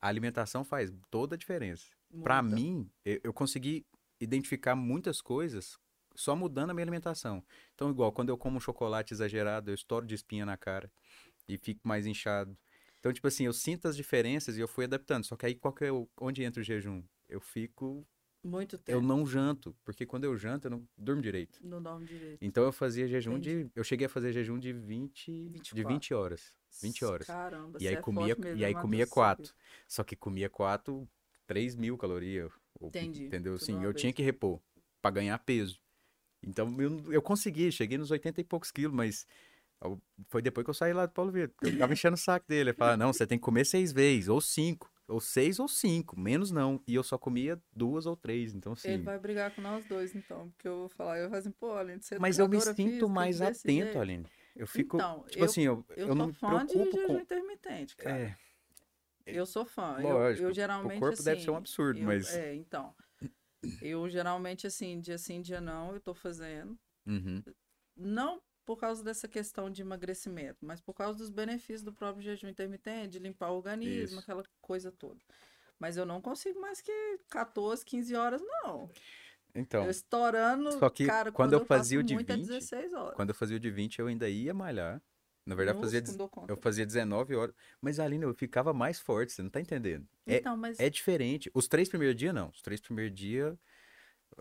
[SPEAKER 1] A alimentação faz toda a diferença.
[SPEAKER 2] Muita.
[SPEAKER 1] mim, eu, eu consegui identificar muitas coisas só mudando a minha alimentação. Então, igual, quando eu como um chocolate exagerado, eu estouro de espinha na cara e fico mais inchado. Então, tipo assim, eu sinto as diferenças e eu fui adaptando. Só que aí, qual que é o, onde entra o jejum? Eu fico,
[SPEAKER 2] Muito
[SPEAKER 1] eu
[SPEAKER 2] tempo.
[SPEAKER 1] não janto, porque quando eu janto, eu não durmo direito.
[SPEAKER 2] Não dorme direito.
[SPEAKER 1] Então, eu fazia jejum
[SPEAKER 2] Entendi.
[SPEAKER 1] de, eu cheguei a fazer jejum de 20, de
[SPEAKER 2] 24.
[SPEAKER 1] 20 horas. 20 horas.
[SPEAKER 2] Caramba,
[SPEAKER 1] E aí
[SPEAKER 2] é
[SPEAKER 1] comia,
[SPEAKER 2] mesmo,
[SPEAKER 1] e aí comia quatro. Só que comia quatro, 3 mil calorias. ou-
[SPEAKER 2] Entendi,
[SPEAKER 1] Entendeu? Assim, eu
[SPEAKER 2] vez.
[SPEAKER 1] tinha que repor pra ganhar peso. Então eu, eu consegui, cheguei nos 80 e poucos quilos, mas eu- foi depois que eu saí lá do Paulo Vitor. Eu tava enchendo o saco dele. Ele falava, não, você tem que comer seis vezes, ou cinco, ou seis ou cinco, menos não. E eu só comia duas ou três, então assim.
[SPEAKER 2] Ele vai brigar com nós dois, então. Porque eu vou falar, eu vou assim, pô, além de ser
[SPEAKER 1] Mas eu me sinto mais atento,
[SPEAKER 2] jeito.
[SPEAKER 1] Aline. Eu fico,
[SPEAKER 2] Então,
[SPEAKER 1] tipo
[SPEAKER 2] eu-
[SPEAKER 1] assim, eu,
[SPEAKER 2] Eu,
[SPEAKER 1] eu não
[SPEAKER 2] sou
[SPEAKER 1] me
[SPEAKER 2] fã de jejum
[SPEAKER 1] com...
[SPEAKER 2] intermitente, cara.
[SPEAKER 1] É,
[SPEAKER 2] Eu sou fã. Eu-
[SPEAKER 1] Lógico,
[SPEAKER 2] eu,
[SPEAKER 1] pro
[SPEAKER 2] geralmente,
[SPEAKER 1] corpo deve ser um
[SPEAKER 2] assim,
[SPEAKER 1] absurdo,
[SPEAKER 2] eu-
[SPEAKER 1] mas-
[SPEAKER 2] É, então. Eu geralmente, assim, dia sim, dia não, eu tô fazendo.
[SPEAKER 1] Uhum.
[SPEAKER 2] Não por causa dessa questão de emagrecimento, mas por causa dos benefícios do próprio jejum intermitente, de limpar o organismo,
[SPEAKER 1] Isso.
[SPEAKER 2] aquela coisa toda. Mas eu não consigo mais que 14, 15 horas, não.
[SPEAKER 1] Então,
[SPEAKER 2] eu estourando,
[SPEAKER 1] só que
[SPEAKER 2] cara,
[SPEAKER 1] quando
[SPEAKER 2] quando,
[SPEAKER 1] eu fazia o de
[SPEAKER 2] muito é
[SPEAKER 1] 20,
[SPEAKER 2] 16 horas.
[SPEAKER 1] quando eu fazia o de 20, eu ainda ia malhar. Na verdade, eu
[SPEAKER 2] Nossa,
[SPEAKER 1] fazia, eu fazia 19 horas. Mas, Aline, eu ficava mais forte, você não tá entendendo. É,
[SPEAKER 2] Então, mas
[SPEAKER 1] é diferente. Os três primeiros dias, não. Os três primeiros dias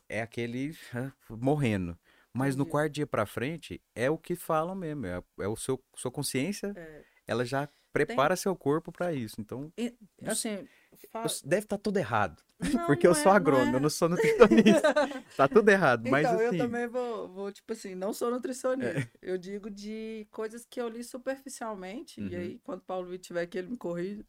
[SPEAKER 1] é aquele ah, morrendo. Mas no quarto dia pra frente, é o que falam mesmo. É, é o seu sua consciência,
[SPEAKER 2] É.
[SPEAKER 1] ela já prepara seu corpo pra isso. Então,
[SPEAKER 2] E, assim, fa-
[SPEAKER 1] eu- deve estar tudo errado.
[SPEAKER 2] Não,
[SPEAKER 1] Porque eu sou
[SPEAKER 2] é-
[SPEAKER 1] agrônomo,
[SPEAKER 2] não
[SPEAKER 1] eu
[SPEAKER 2] é.
[SPEAKER 1] não sou nutricionista. tá tudo errado. Mas
[SPEAKER 2] Então,
[SPEAKER 1] assim.
[SPEAKER 2] eu também vou, vou, tipo assim, não sou nutricionista. Eu digo de coisas que eu li superficialmente, e
[SPEAKER 1] Uhum.
[SPEAKER 2] aí, quando o Paulo Vitor tiver aqui, ele me corrige.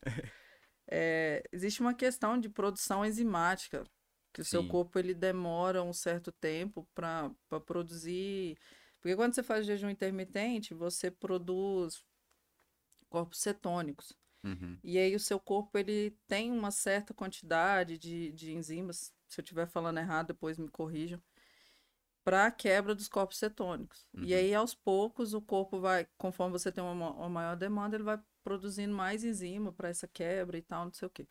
[SPEAKER 2] É, existe uma questão de produção enzimática, que o seu corpo ele demora um certo tempo para produzir. Porque quando você faz jejum intermitente, você produz corpos cetônicos.
[SPEAKER 1] Uhum.
[SPEAKER 2] E aí o seu corpo ele tem uma certa quantidade de, de enzimas, se eu estiver falando errado, depois me corrijam, para a quebra dos corpos cetônicos. E
[SPEAKER 1] Uhum.
[SPEAKER 2] aí aos poucos o corpo vai, conforme você tem uma, ma- uma maior demanda, ele vai produzindo mais enzima para essa quebra e tal, não sei o quê.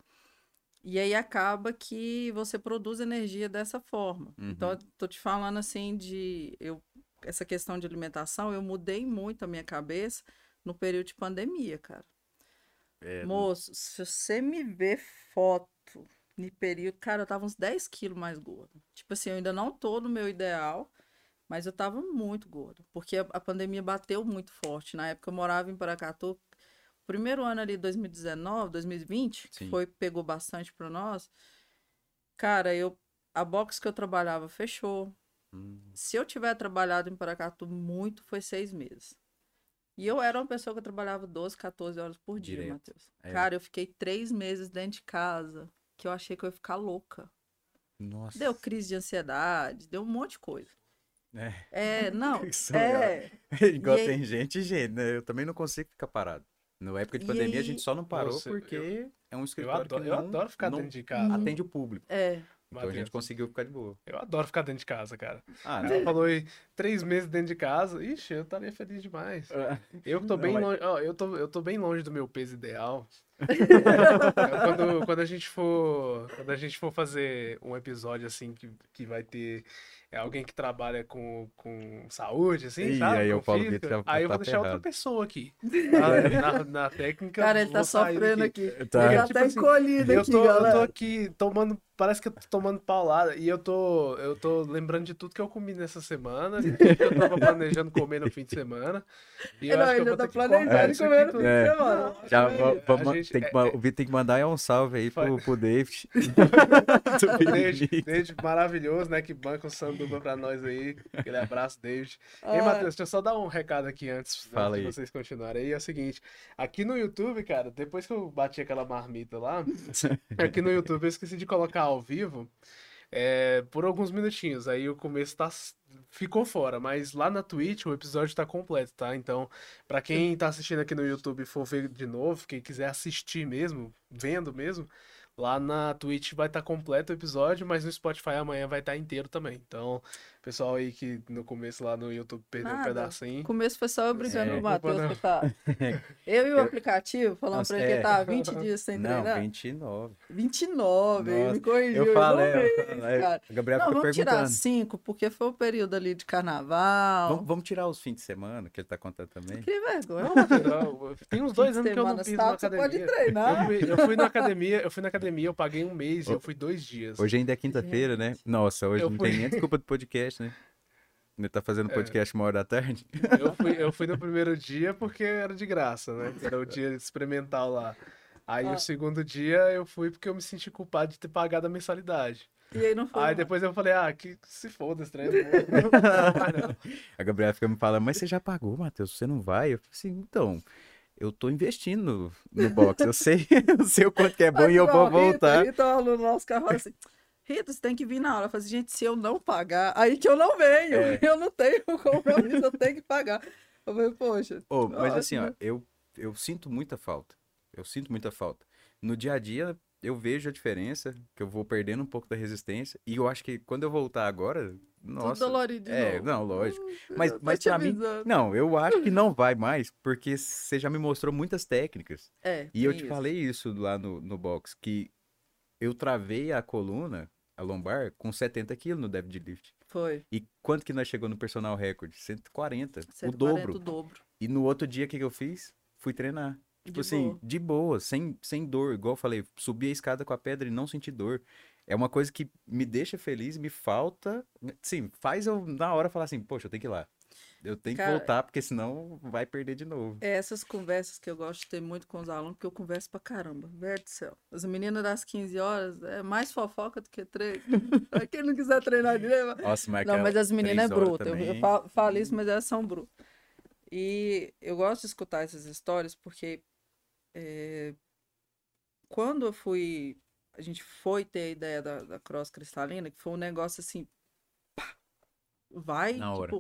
[SPEAKER 2] E aí acaba que você produz energia dessa forma. Então
[SPEAKER 1] Uhum.
[SPEAKER 2] eu tô te falando assim de eu essa questão de alimentação, eu mudei muito a minha cabeça no período de pandemia, cara.
[SPEAKER 1] É,
[SPEAKER 2] Moço, se você me ver foto no período, cara, eu tava uns 10 quilos mais gorda. Tipo assim, eu ainda não tô no meu ideal, mas eu tava muito gorda. Porque a, a pandemia bateu muito forte. Na época eu morava em Paracatu. Primeiro ano ali, 2019, 2020, que
[SPEAKER 1] Sim.
[SPEAKER 2] foi, pegou bastante pra nós. Cara, eu, a box que eu trabalhava fechou.
[SPEAKER 1] hum,
[SPEAKER 2] Se eu tiver trabalhado em Paracatu muito, foi seis meses. E eu era uma pessoa que eu trabalhava 12, 14 horas por dia,
[SPEAKER 1] Direto.
[SPEAKER 2] Matheus.
[SPEAKER 1] É.
[SPEAKER 2] Cara, eu fiquei três meses dentro de casa, que eu achei que eu ia ficar louca.
[SPEAKER 1] Nossa.
[SPEAKER 2] Deu crise de ansiedade, deu um monte de coisa.
[SPEAKER 1] É.
[SPEAKER 2] É, não,
[SPEAKER 1] Isso
[SPEAKER 2] é.
[SPEAKER 1] Igual
[SPEAKER 2] E aí-
[SPEAKER 1] tem gente e gente, né? Eu também não consigo ficar parado. Na época de
[SPEAKER 2] E
[SPEAKER 1] pandemia, a
[SPEAKER 2] aí-
[SPEAKER 1] gente só não parou
[SPEAKER 3] Nossa,
[SPEAKER 1] porque é um
[SPEAKER 3] Eu
[SPEAKER 1] escritório
[SPEAKER 3] adoro,
[SPEAKER 1] que
[SPEAKER 3] eu
[SPEAKER 1] não,
[SPEAKER 3] adoro ficar
[SPEAKER 1] não
[SPEAKER 3] dentro de casa.
[SPEAKER 1] atende o público.
[SPEAKER 2] É.
[SPEAKER 1] Então a gente conseguiu ficar de boa.
[SPEAKER 3] Eu adoro ficar dentro de casa, cara.
[SPEAKER 1] Ah,
[SPEAKER 3] Ela falou aí, três meses dentro de casa. Ixi, eu estaria feliz demais. Eu que tô
[SPEAKER 1] Não,
[SPEAKER 3] bem
[SPEAKER 1] mas-
[SPEAKER 3] longe. ó, eu, tô, eu tô bem longe do meu peso ideal. Quando, quando a gente for. Quando a gente for fazer um episódio assim que, que vai ter é, alguém que trabalha com, com saúde, assim,
[SPEAKER 1] Ih,
[SPEAKER 3] sabe?
[SPEAKER 1] aí
[SPEAKER 3] Com
[SPEAKER 1] o Paulo
[SPEAKER 3] física,
[SPEAKER 1] Vitor já
[SPEAKER 3] aí eu vou
[SPEAKER 1] tá
[SPEAKER 3] deixar outra pessoa aqui. Na, na- na técnica.
[SPEAKER 2] Cara, ele tá sofrendo
[SPEAKER 3] daqui.
[SPEAKER 2] aqui.
[SPEAKER 1] Tá.
[SPEAKER 2] Ele já
[SPEAKER 3] Tipo
[SPEAKER 2] tá
[SPEAKER 3] assim,
[SPEAKER 2] encolhido
[SPEAKER 3] Eu
[SPEAKER 2] aqui,
[SPEAKER 3] tô, eu
[SPEAKER 2] galera.
[SPEAKER 3] tô aqui tomando. Parece que eu tô tomando paulada. E eu tô, eu tô lembrando de tudo que eu comi nessa semana. que eu tava planejando comer no fim de semana. E eu
[SPEAKER 2] Não,
[SPEAKER 3] acho que eu
[SPEAKER 2] ele
[SPEAKER 3] vou
[SPEAKER 2] tá
[SPEAKER 3] que
[SPEAKER 2] planejando comer
[SPEAKER 3] aqui
[SPEAKER 2] no fim
[SPEAKER 1] É.
[SPEAKER 2] de semana.
[SPEAKER 1] Já, va-
[SPEAKER 3] a
[SPEAKER 1] vamos- tem que,
[SPEAKER 3] é-
[SPEAKER 1] ma- o Vitor tem que mandar é um salve aí pro, pro David.
[SPEAKER 3] David,
[SPEAKER 1] David.
[SPEAKER 3] Maravilhoso, né? Que banca o sanduba pra nós aí. Aquele abraço, David. Ei,
[SPEAKER 2] Ah,
[SPEAKER 3] Matheus, deixa eu só dar um recado aqui antes,
[SPEAKER 1] Fala
[SPEAKER 3] antes de vocês continuarem. Aí é o seguinte: aqui no YouTube, cara, depois que eu bati aquela marmita lá, aqui no YouTube eu esqueci de colocar ao vivo é, por alguns minutinhos. Aí o começo tá, ficou fora, mas lá na Twitch o episódio tá completo, tá? Então, pra quem tá assistindo aqui no YouTube e for ver de novo, quem quiser assistir mesmo, vendo mesmo. Lá na Twitch vai estar completo o episódio, mas no Spotify amanhã vai estar inteiro também. Então, pessoal aí que no começo lá no YouTube perdeu um
[SPEAKER 2] Nada.
[SPEAKER 3] pedacinho.
[SPEAKER 2] O começo foi só eu brigando
[SPEAKER 1] É.
[SPEAKER 2] com o Matheus,
[SPEAKER 3] não.
[SPEAKER 2] que tá. Eu e o aplicativo falando
[SPEAKER 1] Nossa,
[SPEAKER 2] pra ele que
[SPEAKER 1] é.
[SPEAKER 2] tá há 20 dias sem
[SPEAKER 1] Não,
[SPEAKER 2] treinar.
[SPEAKER 1] 29.
[SPEAKER 2] 29, ele
[SPEAKER 1] Nossa,
[SPEAKER 2] me corrigiu.
[SPEAKER 1] Eu falei,
[SPEAKER 2] não
[SPEAKER 1] eu falei,
[SPEAKER 2] cara.
[SPEAKER 1] a Gabriela
[SPEAKER 2] Não, vamos tirar
[SPEAKER 1] perguntando.
[SPEAKER 2] 5, porque foi o período ali de carnaval.
[SPEAKER 1] Vamos, vamos tirar os fins de semana, que ele tá contando também.
[SPEAKER 2] Que vergonha.
[SPEAKER 3] Não, Matheus, não, tem uns dois anos que eu não piso na
[SPEAKER 2] sábado, você pode
[SPEAKER 3] academia.
[SPEAKER 2] treinar.
[SPEAKER 3] Eu fui, eu fui na academia, eu fui na academia, eu paguei um mês e eu fui dois dias.
[SPEAKER 1] Hoje ainda é quinta-feira, né? Nossa, hoje
[SPEAKER 3] Eu
[SPEAKER 1] não
[SPEAKER 3] fui-
[SPEAKER 1] tem nem desculpa do podcast, né? Ele tá fazendo
[SPEAKER 3] É.
[SPEAKER 1] podcast uma hora da tarde.
[SPEAKER 3] Eu fui, eu fui no primeiro dia porque era de graça, né? Era o dia experimental lá. Aí
[SPEAKER 2] Ah.
[SPEAKER 3] o segundo dia eu fui porque eu me senti culpado de ter pagado a mensalidade.
[SPEAKER 2] E aí não foi.
[SPEAKER 3] Aí
[SPEAKER 2] não.
[SPEAKER 3] depois eu falei, ah, que se foda esse trem. não.
[SPEAKER 1] A Gabriela fica me falando, mas você já pagou, Matheus? Você não vai? Eu falei assim, então, eu tô investindo no, no box. Eu sei, eu sei o quanto que é bom
[SPEAKER 2] Mas
[SPEAKER 1] e eu vou
[SPEAKER 2] a Rita,
[SPEAKER 1] voltar.
[SPEAKER 2] Então, o aluno nosso carro assim: Rita, você tem que vir na aula. Eu falei assim, gente, se eu não pagar, aí que eu não venho.
[SPEAKER 1] É.
[SPEAKER 2] Eu não tenho compromisso, eu tenho que pagar. Eu falei, poxa.
[SPEAKER 1] Ô, mas assim, ó, eu, eu sinto muita falta. Eu sinto muita falta. No dia a dia, eu vejo a diferença, que eu vou perdendo um pouco da resistência. E eu acho que quando eu voltar agora,
[SPEAKER 2] Tudo
[SPEAKER 1] nossa.
[SPEAKER 2] dolorido de
[SPEAKER 1] É,
[SPEAKER 2] novo.
[SPEAKER 1] não, lógico. Mas, mas pra mim, não, eu acho que não vai mais, porque você já me mostrou muitas técnicas.
[SPEAKER 2] É,
[SPEAKER 1] E eu te
[SPEAKER 2] isso.
[SPEAKER 1] falei isso lá no, no box, que eu travei a coluna, a lombar, com 70 quilos no deadlift.
[SPEAKER 2] Foi.
[SPEAKER 1] E quanto que nós chegou no personal record? 140,
[SPEAKER 2] 140,
[SPEAKER 1] o dobro.
[SPEAKER 2] o dobro.
[SPEAKER 1] E no outro dia, o que, que eu fiz? Fui treinar. Tipo
[SPEAKER 2] De
[SPEAKER 1] assim,
[SPEAKER 2] boa.
[SPEAKER 1] de boa, sem, sem dor. Igual eu falei, subi a escada com a pedra e não senti dor. É uma coisa que me deixa feliz, me falta. Sim, faz eu na hora falar assim, poxa, eu tenho que ir lá. Eu tenho que
[SPEAKER 2] Cara,
[SPEAKER 1] voltar, porque senão vai perder de novo.
[SPEAKER 2] É essas conversas que eu gosto de ter muito com os alunos, porque eu converso pra caramba. Verde do céu. As meninas das 15 horas é mais fofoca do que treino. Pra Quem não quiser treinar direito.
[SPEAKER 1] Nossa, mas
[SPEAKER 2] Não, mas as meninas é bruta. Eu, eu falo, falo isso, mas elas são brutas. E eu gosto de escutar essas histórias porque é, quando eu fui. A gente foi ter a ideia da, da cross cristalina, que foi um negócio assim. pá, vai,
[SPEAKER 1] Na hora.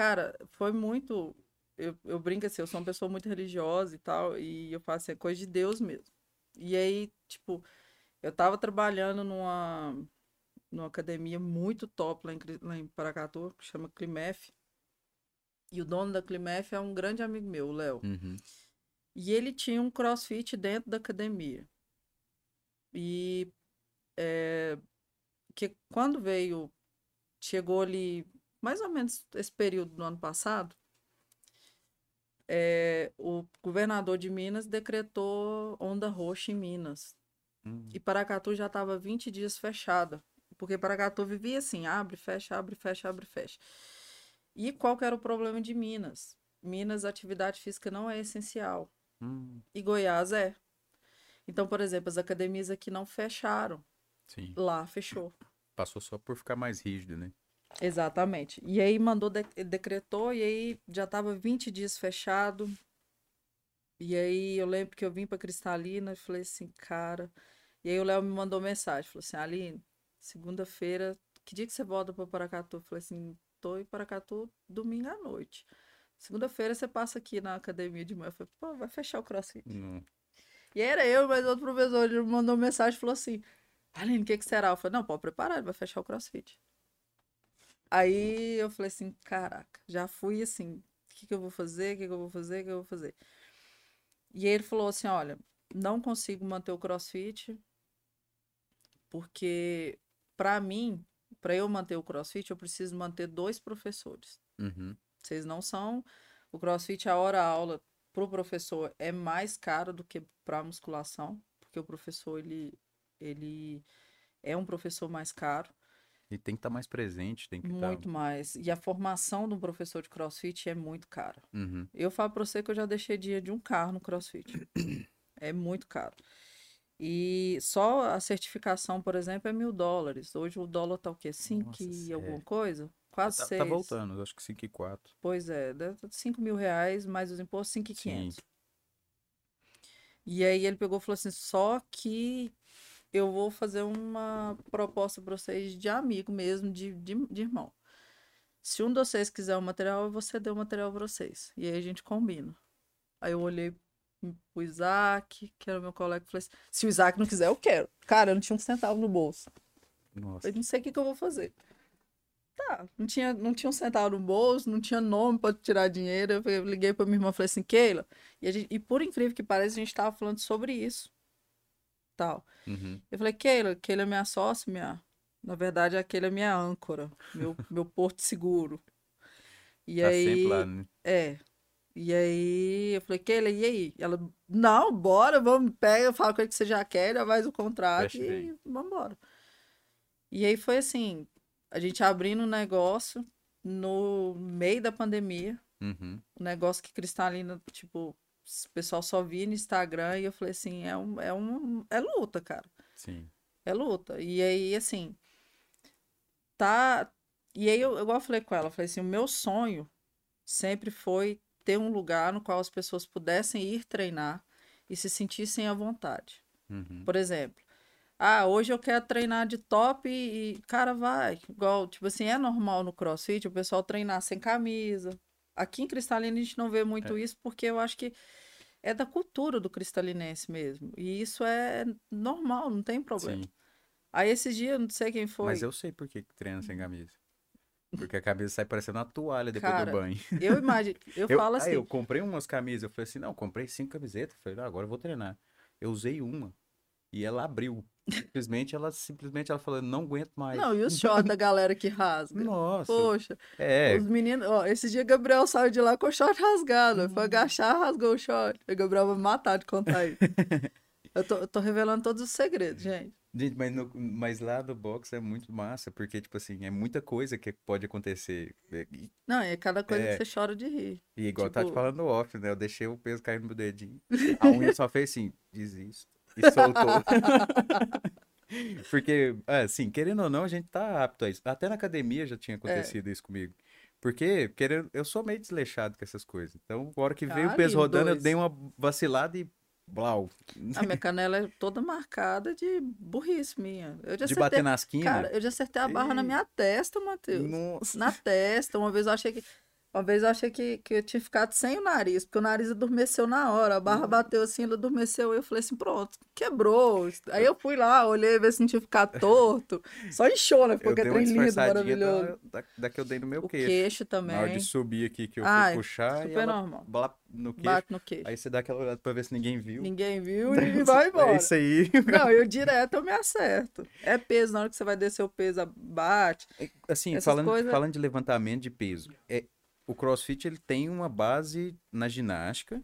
[SPEAKER 2] Cara, foi muito. Eu, eu brinco assim, eu sou uma pessoa muito religiosa e tal, e eu faço assim, é coisa de Deus mesmo. E aí, tipo, eu tava trabalhando numa, numa academia muito top lá em, lá em Paracatu, que chama Climef. E o dono da Climef é um grande amigo meu, o Léo.
[SPEAKER 1] Uhum.
[SPEAKER 2] E ele tinha um crossfit dentro da academia. E é, que quando veio, chegou ali, mais ou menos esse período do ano passado, é, o governador de Minas decretou onda roxa em Minas.
[SPEAKER 1] Hum.
[SPEAKER 2] E Paracatu já estava 20 dias fechada. Porque Paracatu vivia assim, abre, fecha, abre, fecha, abre, fecha. E qual que era o problema de Minas? Minas, atividade física não é essencial.
[SPEAKER 1] Hum,
[SPEAKER 2] E Goiás é. Então, por exemplo, as academias aqui não fecharam.
[SPEAKER 1] sim.
[SPEAKER 2] Lá fechou.
[SPEAKER 1] Passou só por ficar mais rígido, né?
[SPEAKER 2] Exatamente. E aí mandou, de- decretou, e aí já estava 20 dias fechado. E aí eu lembro que eu vim para Cristalina e falei assim, cara. E aí o Léo me mandou mensagem, falou assim, Aline, segunda-feira, que dia que você volta para Paracatu? Eu falei assim, tô em Paracatu domingo à noite. segunda-feira você passa aqui na academia de manhã. Eu falei, pô, vai fechar o crossfit.
[SPEAKER 1] Não.
[SPEAKER 2] E era eu, mas outro professor, ele mandou mensagem e falou assim: Aline, o que, que será? Eu falei, não, pode preparar, ele vai fechar o crossfit. Aí eu falei assim, caraca, já fui assim, o que, que eu vou fazer? O que, que eu vou fazer? O que eu vou fazer? E ele falou assim: olha, não consigo manter o crossfit, porque para mim, para eu manter o crossfit, eu preciso manter dois professores.
[SPEAKER 1] Uhum.
[SPEAKER 2] Vocês não são. O crossfit, a hora aula pro professor é mais caro do que para musculação, porque o professor ele, ele é um professor mais caro,
[SPEAKER 1] E tem que estar mais presente, tem que estar.
[SPEAKER 2] muito mais. E a formação de um professor de crossfit é muito cara.
[SPEAKER 1] Uhum.
[SPEAKER 2] Eu falo pra você que eu já deixei dia de um carro no crossfit. É muito caro. E só a certificação, por exemplo, é mil dólares. Hoje o dólar tá o quê? Cinco
[SPEAKER 1] Nossa,
[SPEAKER 2] e alguma
[SPEAKER 1] sério?
[SPEAKER 2] coisa? Quase
[SPEAKER 1] Tá,
[SPEAKER 2] seis.
[SPEAKER 1] tá voltando, acho que 5 e 4.
[SPEAKER 2] Pois é, tá 5 mil reais, mais os impostos, 5,500.
[SPEAKER 1] Sim.
[SPEAKER 2] E aí ele pegou e falou assim, só que eu vou fazer uma proposta para vocês de amigo mesmo, de, de, de irmão. Se um de vocês quiser o material, eu vou ceder o material para vocês. E aí a gente combina. Aí eu olhei pro Isaac, que era meu colega, e falei assim, se o Isaac não quiser, eu quero. Cara, eu não tinha um centavo no bolso.
[SPEAKER 1] Nossa.
[SPEAKER 2] Eu não sei o que, que eu vou fazer. Tá, não tinha, não tinha um centavo no bolso, não tinha nome para tirar dinheiro. Eu liguei para minha irmã e falei assim, Keila, e, gente- e por incrível que pareça, a gente tava falando sobre isso. Tal.
[SPEAKER 1] Uhum.
[SPEAKER 2] Eu falei, Keila, Keila é minha sócia, minha. Na verdade, aquele é minha âncora, meu, meu porto seguro. E
[SPEAKER 1] Tá
[SPEAKER 2] aí.
[SPEAKER 1] lá, né?
[SPEAKER 2] É. E aí eu falei, Keila, e aí? Ela, não, bora, vamos, pega, fala com ele que você já quer, já faz o contrato
[SPEAKER 1] Fecha e
[SPEAKER 2] vamos embora. E aí foi assim, a gente abrindo um negócio no meio da pandemia,
[SPEAKER 1] Uhum.
[SPEAKER 2] um negócio que Cristalina, tipo, o pessoal só via no Instagram e eu falei assim, é um, é um, é luta, cara.
[SPEAKER 1] Sim.
[SPEAKER 2] É luta. E aí, assim, tá. E aí, eu, igual eu falei com ela, eu falei assim: o meu sonho sempre foi ter um lugar no qual as pessoas pudessem ir treinar e se sentissem à vontade.
[SPEAKER 1] Uhum.
[SPEAKER 2] Por exemplo, ah, hoje eu quero treinar de top e, e, cara, vai. Igual, tipo assim, é normal no CrossFit o pessoal treinar sem camisa. Aqui em Cristalina a gente não vê muito isso porque eu acho que é da cultura do cristalinense mesmo. E isso é normal, não tem problema.
[SPEAKER 1] Sim.
[SPEAKER 2] Aí esses dias, não sei quem foi.
[SPEAKER 1] Mas eu sei por que treina sem camisa. Porque a camisa sai parecendo uma toalha depois
[SPEAKER 2] Cara,
[SPEAKER 1] do banho.
[SPEAKER 2] Eu imagino, eu,
[SPEAKER 1] Eu,
[SPEAKER 2] falo
[SPEAKER 1] aí
[SPEAKER 2] assim,
[SPEAKER 1] eu comprei umas camisas, eu falei assim, não, comprei cinco camisetas, eu falei, não, agora eu vou treinar. Eu usei uma e ela abriu. Simplesmente ela simplesmente ela falou, não aguento mais.
[SPEAKER 2] não, e os shorts da galera que rasga?
[SPEAKER 1] Nossa.
[SPEAKER 2] Poxa,
[SPEAKER 1] é,
[SPEAKER 2] os meninos, ó, esse dia Gabriel saiu de lá com o short rasgado, foi agachar, rasgou o short. O Gabriel vai me matar de contar isso. eu, tô, eu tô revelando todos os segredos, gente.
[SPEAKER 1] gente, mas, no- mas lá do box é muito massa, porque, tipo assim, é muita coisa que pode acontecer. E,
[SPEAKER 2] Não, é cada coisa
[SPEAKER 1] É.
[SPEAKER 2] que você chora de rir.
[SPEAKER 1] e igual tá te
[SPEAKER 2] Tipo-
[SPEAKER 1] falando no off, né? Eu deixei o peso cair no meu dedinho. A unha só fez assim, desisto. E soltou. Porque, assim, querendo ou não, a gente tá apto a isso. Até na academia já
[SPEAKER 2] É.
[SPEAKER 1] tinha acontecido isso comigo. Porque, querendo, eu sou meio desleixado com essas coisas. Então, a hora que veio o
[SPEAKER 2] Ah,
[SPEAKER 1] peso rodando, eu
[SPEAKER 2] dois.
[SPEAKER 1] dei uma vacilada e blau.
[SPEAKER 2] A minha canela é toda marcada de burrice minha. Eu já
[SPEAKER 1] De
[SPEAKER 2] acertei,
[SPEAKER 1] bater nas quinas.
[SPEAKER 2] cara, eu já acertei a barra na minha testa, Matheus.
[SPEAKER 1] Nossa.
[SPEAKER 2] na testa. Uma vez eu achei que. Uma vez eu achei que, que eu tinha ficado sem o nariz, porque o nariz adormeceu na hora. A barra bateu assim, ele adormeceu. E eu falei assim: pronto, quebrou. Aí eu fui lá, olhei, ver se não tinha ficado torto. Só inchou, né? Ficou aquele
[SPEAKER 1] uma
[SPEAKER 2] trem lindo, maravilhoso.
[SPEAKER 1] da, da, da que eu dei no meu
[SPEAKER 2] O
[SPEAKER 1] queixo.
[SPEAKER 2] queixo
[SPEAKER 1] Na hora de
[SPEAKER 2] também.
[SPEAKER 1] subir aqui, que eu
[SPEAKER 2] Ai,
[SPEAKER 1] fui puxar
[SPEAKER 2] Super normal.
[SPEAKER 1] no queixo.
[SPEAKER 2] Bate no queixo.
[SPEAKER 1] Aí você dá aquela olhada pra ver se ninguém viu.
[SPEAKER 2] Ninguém viu e vai embora.
[SPEAKER 1] É isso aí.
[SPEAKER 2] Não, eu direto eu me acerto. É peso, na hora que você vai descer o peso, bate.
[SPEAKER 1] Assim,
[SPEAKER 2] Essas
[SPEAKER 1] falando,
[SPEAKER 2] coisas-
[SPEAKER 1] falando de levantamento de peso, é, o CrossFit ele tem uma base na ginástica,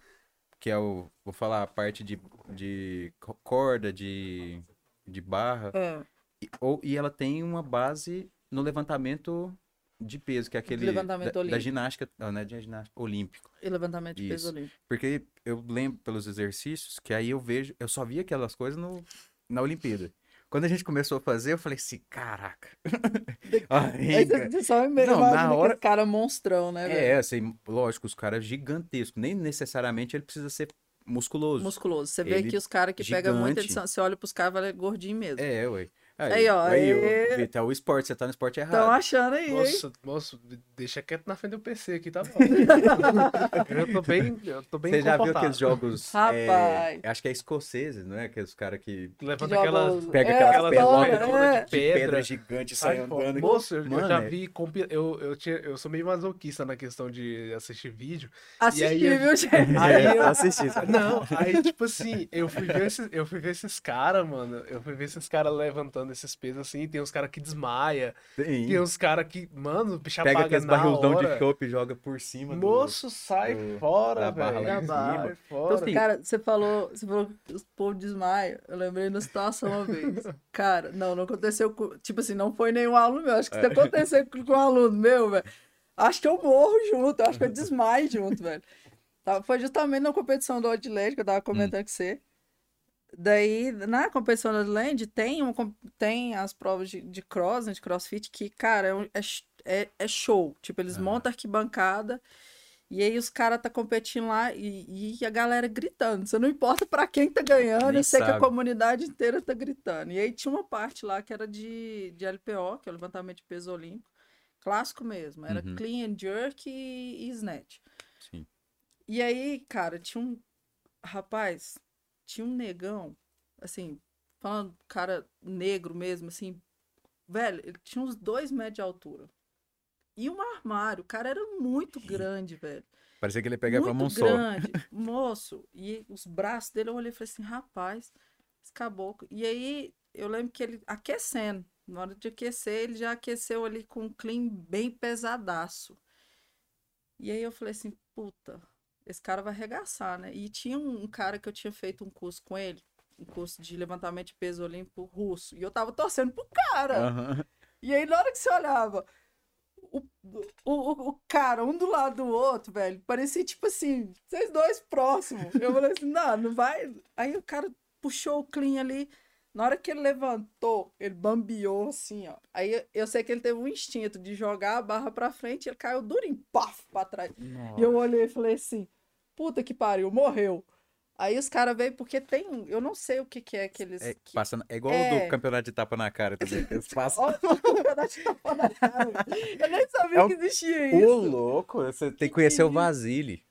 [SPEAKER 1] que é o, vou falar a parte de, de co- corda, de, de barra,
[SPEAKER 2] É,
[SPEAKER 1] e, ou, e ela tem uma base no levantamento de peso, que é aquele
[SPEAKER 2] levantamento
[SPEAKER 1] da, da
[SPEAKER 2] olímpico.
[SPEAKER 1] ginástica, não, não é de ginástica, olímpico.
[SPEAKER 2] e levantamento de peso
[SPEAKER 1] Isso.
[SPEAKER 2] olímpico.
[SPEAKER 1] Porque eu lembro pelos exercícios que aí eu vejo, eu só via aquelas coisas no, na Olimpíada. Quando a gente começou a fazer, eu falei assim, caraca.
[SPEAKER 2] Aí você, só
[SPEAKER 1] Não, na hora-
[SPEAKER 2] cara monstrão, né, velho?
[SPEAKER 1] É, assim, lógico, os caras gigantescos. Nem necessariamente ele precisa ser musculoso.
[SPEAKER 2] Musculoso. Você vê
[SPEAKER 1] Ele
[SPEAKER 2] que os caras que pegam muita edição, você olha pros caras, vai gordinho mesmo.
[SPEAKER 1] É, ué.
[SPEAKER 2] Aí, ó,
[SPEAKER 1] Aí,
[SPEAKER 2] aí.
[SPEAKER 1] o, Vitor, é o esporte, você tá no esporte errado.
[SPEAKER 2] Estão achando aí, hein?
[SPEAKER 3] Nossa, moço, deixa quieto na frente do PC aqui, tá bom. eu tô bem, eu tô bem
[SPEAKER 1] Você já viu aqueles jogos.
[SPEAKER 2] Rapaz.
[SPEAKER 1] é, acho que é escoceses, não é? Aqueles caras que
[SPEAKER 3] Levanta
[SPEAKER 2] Joga
[SPEAKER 3] aquela,
[SPEAKER 2] os-
[SPEAKER 1] pega
[SPEAKER 2] É,
[SPEAKER 1] aquelas
[SPEAKER 2] as
[SPEAKER 1] pelotas
[SPEAKER 2] é.
[SPEAKER 3] de pedra.
[SPEAKER 1] pedra gigante e sai andando.
[SPEAKER 3] Moço, eu, eu
[SPEAKER 1] Mano,
[SPEAKER 3] já
[SPEAKER 1] é-
[SPEAKER 3] vi. compi- Eu, eu, tinha, eu sou meio masoquista na questão de assistir vídeo.
[SPEAKER 2] Assisti,
[SPEAKER 3] aí eu-
[SPEAKER 2] viu, gente?
[SPEAKER 3] Aí
[SPEAKER 1] É,
[SPEAKER 3] eu
[SPEAKER 1] eu assisti isso.
[SPEAKER 3] Não, aí tipo assim, eu fui ver esses, eu fui ver esses caras, mano. Eu fui ver esses caras levantando esses pesos assim. Tem uns caras que desmaia.
[SPEAKER 1] Tem.
[SPEAKER 3] Tem uns caras que, mano, o bicho
[SPEAKER 1] Pega aqueles barrilzão de chopp e joga por cima do-
[SPEAKER 3] Moço, sai
[SPEAKER 1] do-
[SPEAKER 3] fora, velho. Sai
[SPEAKER 2] cima.
[SPEAKER 3] fora.
[SPEAKER 1] Então, assim,
[SPEAKER 2] Cara, você falou, você falou que os povos desmaiam. Eu lembrei da situação uma vez. Cara, não, não aconteceu com. Tipo assim, não foi nenhum aluno meu. Acho que se acontecer com com um aluno meu, velho. Acho que eu morro junto, acho que eu desmaio junto, velho. Tá, Foi justamente na competição do Outland que eu tava comentando com você. Daí, na competição do Outland, tem, um, tem as provas de, de cross, né, de crossfit, que, cara, é, um- é, é, é show. Tipo, eles
[SPEAKER 1] Aham.
[SPEAKER 2] montam arquibancada e aí os caras tá competindo lá e, e a galera gritando. Você não importa pra quem tá ganhando,
[SPEAKER 1] Nem
[SPEAKER 2] eu sei que a
[SPEAKER 1] sabe.
[SPEAKER 2] comunidade inteira tá gritando. E aí tinha uma parte lá que era de, de LPO, que é o levantamento de peso olímpico. Clássico mesmo. Era
[SPEAKER 1] Uhum.
[SPEAKER 2] clean and jerk e, e snatch.
[SPEAKER 1] Sim.
[SPEAKER 2] E aí, cara, tinha um. Rapaz, tinha um negão, assim, falando, cara negro mesmo, assim, velho, ele tinha uns dois metros de altura. E um armário, o cara era muito grande, velho.
[SPEAKER 1] Parecia que ele pega pra
[SPEAKER 2] muito
[SPEAKER 1] mão só.
[SPEAKER 2] grande, moço. E os braços dele, eu olhei e falei assim, rapaz, esse caboclo. E aí, eu lembro que ele aquecendo. Na hora de aquecer, ele já aqueceu ali com um clean bem pesadaço. E aí eu falei assim, puta, esse cara vai arregaçar, né? E tinha um, cara que eu tinha feito um curso com ele, um curso de levantamento de peso olímpico russo. E eu tava torcendo pro cara.
[SPEAKER 1] Aham.
[SPEAKER 2] E aí, na hora que você olhava, o, o, o, cara, um do lado do outro, velho, parecia tipo assim, vocês dois próximos. Eu falei assim, não, não vai. Aí o cara puxou o clean ali. Na hora que ele levantou, ele bambeou assim, ó. Aí eu- sei que ele teve um instinto de jogar a barra pra frente e ele caiu durinho, paf, pra trás. E eu olhei e falei assim, puta que pariu, morreu. Aí os caras veio, porque tem um, eu não sei o que que é que eles...
[SPEAKER 1] É,
[SPEAKER 2] que-
[SPEAKER 1] passa é igual o
[SPEAKER 2] É.
[SPEAKER 1] do campeonato de tapa na cara também. Eles passam.
[SPEAKER 2] O pedaço de tapa na cara. Eu nem sabia
[SPEAKER 1] É um-
[SPEAKER 2] que existia
[SPEAKER 1] Ô,
[SPEAKER 2] isso.
[SPEAKER 1] louco, você tem que conhecer o Vasile.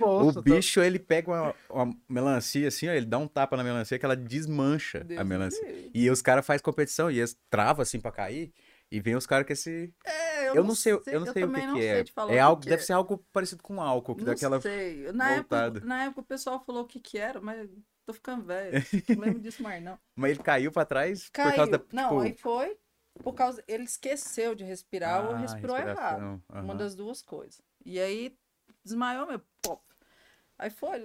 [SPEAKER 3] Moço,
[SPEAKER 1] O bicho, ele pega uma, uma melancia assim, ó, ele dá um tapa na melancia que ela desmancha
[SPEAKER 2] Deus
[SPEAKER 1] a
[SPEAKER 2] me
[SPEAKER 1] melancia.
[SPEAKER 2] livre.
[SPEAKER 1] E os caras fazem competição e eles travam assim pra cair e vem os caras com esse.
[SPEAKER 2] É,
[SPEAKER 1] Eu, não sei, eu não sei o
[SPEAKER 2] também
[SPEAKER 1] que,
[SPEAKER 2] não
[SPEAKER 1] que
[SPEAKER 2] sei
[SPEAKER 1] é.
[SPEAKER 2] te falar
[SPEAKER 1] É
[SPEAKER 2] o
[SPEAKER 1] algo,
[SPEAKER 2] que
[SPEAKER 1] deve
[SPEAKER 2] é.
[SPEAKER 1] ser algo parecido com álcool, que
[SPEAKER 2] Não
[SPEAKER 1] dá aquela.
[SPEAKER 2] sei. Na época, na época o pessoal falou o que que era, mas tô ficando velho. Não lembro disso mais, não.
[SPEAKER 1] Mas ele caiu pra trás
[SPEAKER 2] Caiu.
[SPEAKER 1] por causa da.
[SPEAKER 2] Não,
[SPEAKER 1] tipo,
[SPEAKER 2] aí foi por causa... Ele esqueceu de respirar ou
[SPEAKER 1] ah,
[SPEAKER 2] respirou errado.
[SPEAKER 1] respiração,
[SPEAKER 2] Uma das duas coisas. E aí desmaiou mesmo. Pop. Aí foi...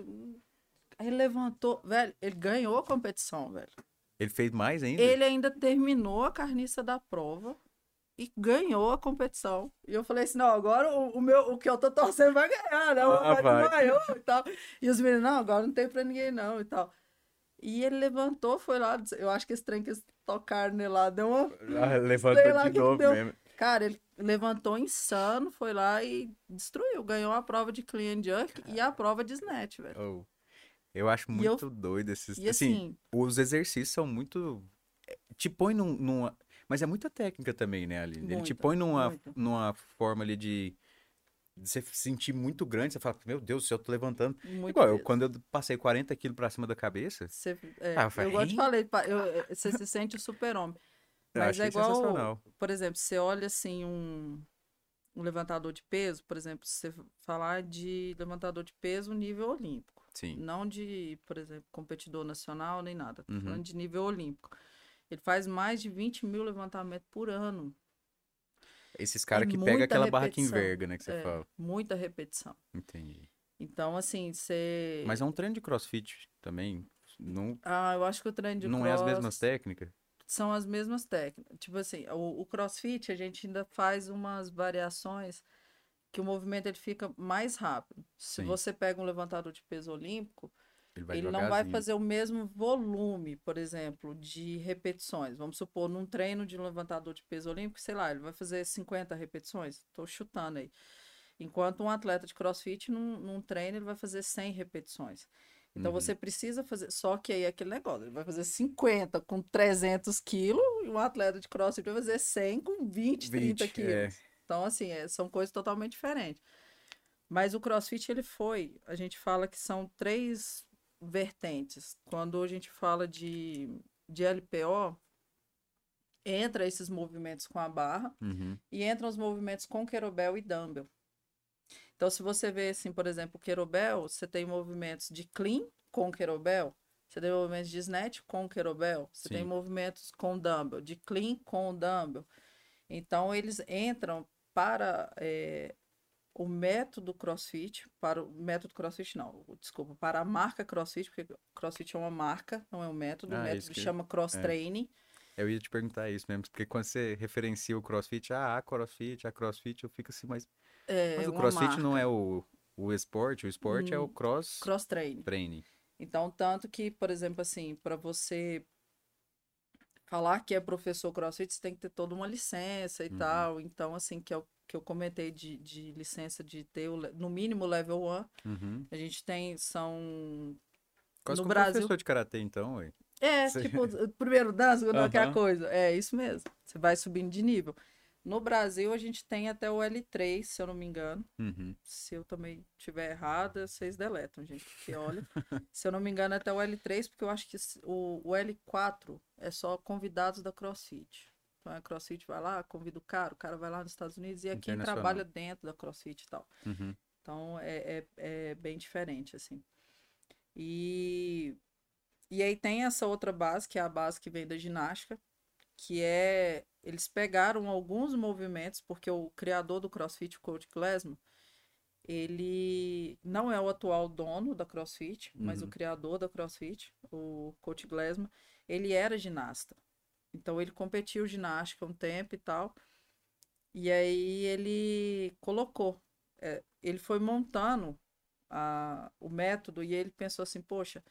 [SPEAKER 2] Aí ele levantou... Velho, ele ganhou a competição, velho.
[SPEAKER 1] Ele fez mais ainda?
[SPEAKER 2] Ele ainda terminou a carniça da prova e ganhou a competição. E eu falei assim, não, agora o, o meu, o que eu tô torcendo vai ganhar, né? O
[SPEAKER 1] Ah,
[SPEAKER 2] vai desmaiou e tal. E os meninos, não, agora não tem pra ninguém não e tal. E ele levantou, foi lá, eu acho que esse trem que eles tocaram nele lá, deu uma...
[SPEAKER 1] Ah, levantou
[SPEAKER 2] lá
[SPEAKER 1] de novo mesmo.
[SPEAKER 2] Cara, ele levantou insano, foi lá e destruiu. Ganhou a prova de clean and jerk e a prova de snatch, velho.
[SPEAKER 1] Oh, eu acho
[SPEAKER 2] E eu-
[SPEAKER 1] muito doido esses.
[SPEAKER 2] E
[SPEAKER 1] assim,
[SPEAKER 2] assim,
[SPEAKER 1] os exercícios são muito. Te põe num, numa. Mas é muita técnica também, né, ali? Ele te põe numa, numa forma ali de. de você se sentir muito grande. Você fala, meu Deus, se eu tô levantando.
[SPEAKER 2] muito
[SPEAKER 1] Igual, eu, quando eu passei 40 quilos pra cima da cabeça,
[SPEAKER 2] Você, é,
[SPEAKER 1] Ah, eu falei,
[SPEAKER 2] eu te falei, eu- você se sente o super-homem. Mas é igual,
[SPEAKER 1] sensacional.
[SPEAKER 2] por exemplo, você olha assim um, um levantador de peso, por exemplo, se você falar de levantador de peso nível olímpico,
[SPEAKER 1] Sim.
[SPEAKER 2] não de, por exemplo, competidor nacional nem nada, tô
[SPEAKER 1] Uhum.
[SPEAKER 2] falando de nível olímpico. Ele faz mais de 20 mil levantamentos por ano.
[SPEAKER 1] Esses caras que pegam
[SPEAKER 2] muita
[SPEAKER 1] aquela barra que
[SPEAKER 2] repetição.
[SPEAKER 1] enverga, né? Que você
[SPEAKER 2] É,
[SPEAKER 1] fala.
[SPEAKER 2] muita repetição.
[SPEAKER 1] Entendi.
[SPEAKER 2] Então, assim, você.
[SPEAKER 1] Mas é um treino de crossfit também. Não,
[SPEAKER 2] Ah, eu acho que o treino de
[SPEAKER 1] não é as
[SPEAKER 2] cross-
[SPEAKER 1] mesmas técnicas.
[SPEAKER 2] são as mesmas técnicas. Tipo assim, o, o CrossFit a gente ainda faz umas variações que o movimento ele fica mais rápido. Se
[SPEAKER 1] Sim.
[SPEAKER 2] você pega um levantador de peso olímpico,
[SPEAKER 1] Ele vai
[SPEAKER 2] ele não vai fazer o mesmo volume, por exemplo, de repetições. Vamos supor, num treino de um levantador de peso olímpico, sei lá, ele vai fazer 50 repetições. Estou chutando aí. Enquanto um atleta de CrossFit, num, num treino, ele vai fazer 100 repetições. Então
[SPEAKER 1] Uhum.
[SPEAKER 2] você precisa fazer. Só que aí é aquele negócio, ele vai fazer 50 com 300 quilos, e um atleta de crossfit vai fazer 100 com 20, 30
[SPEAKER 1] 20,
[SPEAKER 2] quilos.
[SPEAKER 1] é.
[SPEAKER 2] Então, assim, é, são coisas totalmente diferentes. Mas o crossfit, ele foi. A gente fala que são três vertentes. Quando a gente fala de, de LPO, entra esses movimentos com a barra
[SPEAKER 1] Uhum.
[SPEAKER 2] e entram os movimentos com querobel e dumbbell. Então, se você vê, assim, por exemplo, querobel, você tem movimentos de clean com querobel, você tem movimentos de snatch com querobel, você tem
[SPEAKER 1] Sim.
[SPEAKER 2] movimentos com dumbbell, de clean com dumbbell. Então, eles entram para eh, o método CrossFit, para o método CrossFit não, desculpa, para a marca CrossFit, porque CrossFit é uma marca, não é um método,
[SPEAKER 1] Ah,
[SPEAKER 2] o método
[SPEAKER 1] que-
[SPEAKER 2] chama Cross
[SPEAKER 1] é.
[SPEAKER 2] Training.
[SPEAKER 1] Eu ia te perguntar isso mesmo, porque quando você referencia o CrossFit, ah, a CrossFit, a CrossFit, eu fico assim, mas,
[SPEAKER 2] É
[SPEAKER 1] mas o CrossFit não
[SPEAKER 2] marca,
[SPEAKER 1] é o, o esporte, o esporte é o
[SPEAKER 2] Hum,
[SPEAKER 1] cross
[SPEAKER 2] Cross Training.
[SPEAKER 1] training.
[SPEAKER 2] Então, tanto que, por exemplo, assim, para você falar que é professor CrossFit, você tem que ter toda uma licença e
[SPEAKER 1] Uhum.
[SPEAKER 2] tal. Então, assim, que eu, que eu comentei de, de licença de ter, o no mínimo, level 1.
[SPEAKER 1] Uhum.
[SPEAKER 2] A gente tem, são...
[SPEAKER 1] Quase
[SPEAKER 2] No
[SPEAKER 1] como
[SPEAKER 2] Brasil-
[SPEAKER 1] professor de karatê, então, ué.
[SPEAKER 2] É,
[SPEAKER 1] Sim.
[SPEAKER 2] tipo, primeiro dança, segundo aquela
[SPEAKER 1] Aham.
[SPEAKER 2] coisa. É, isso mesmo. Você vai subindo de nível. No Brasil, a gente tem até o L3, se eu não me engano.
[SPEAKER 1] Uhum.
[SPEAKER 2] Se eu também tiver errada, vocês deletam, gente. Porque olha, se eu não me engano, é até o L3, porque eu acho que o, o L4 é só convidados da CrossFit. Então a CrossFit vai lá, convida o cara, o cara vai lá nos Estados Unidos e aqui
[SPEAKER 1] Internacional.
[SPEAKER 2] trabalha dentro da CrossFit e tal.
[SPEAKER 1] Uhum.
[SPEAKER 2] Então é, é, é bem diferente, assim. E, e aí tem essa outra base, que é a base que vem da ginástica, que é. Eles pegaram alguns movimentos, porque o criador do CrossFit, o Coach Klesman, ele não é o atual dono da CrossFit, mas o
[SPEAKER 1] Uhum.
[SPEAKER 2] criador da CrossFit, o Coach Klesman, ele era ginasta. Então ele competiu ginástica um tempo e tal. E aí ele colocou, é, ele foi montando a- o método e ele pensou assim, poxa,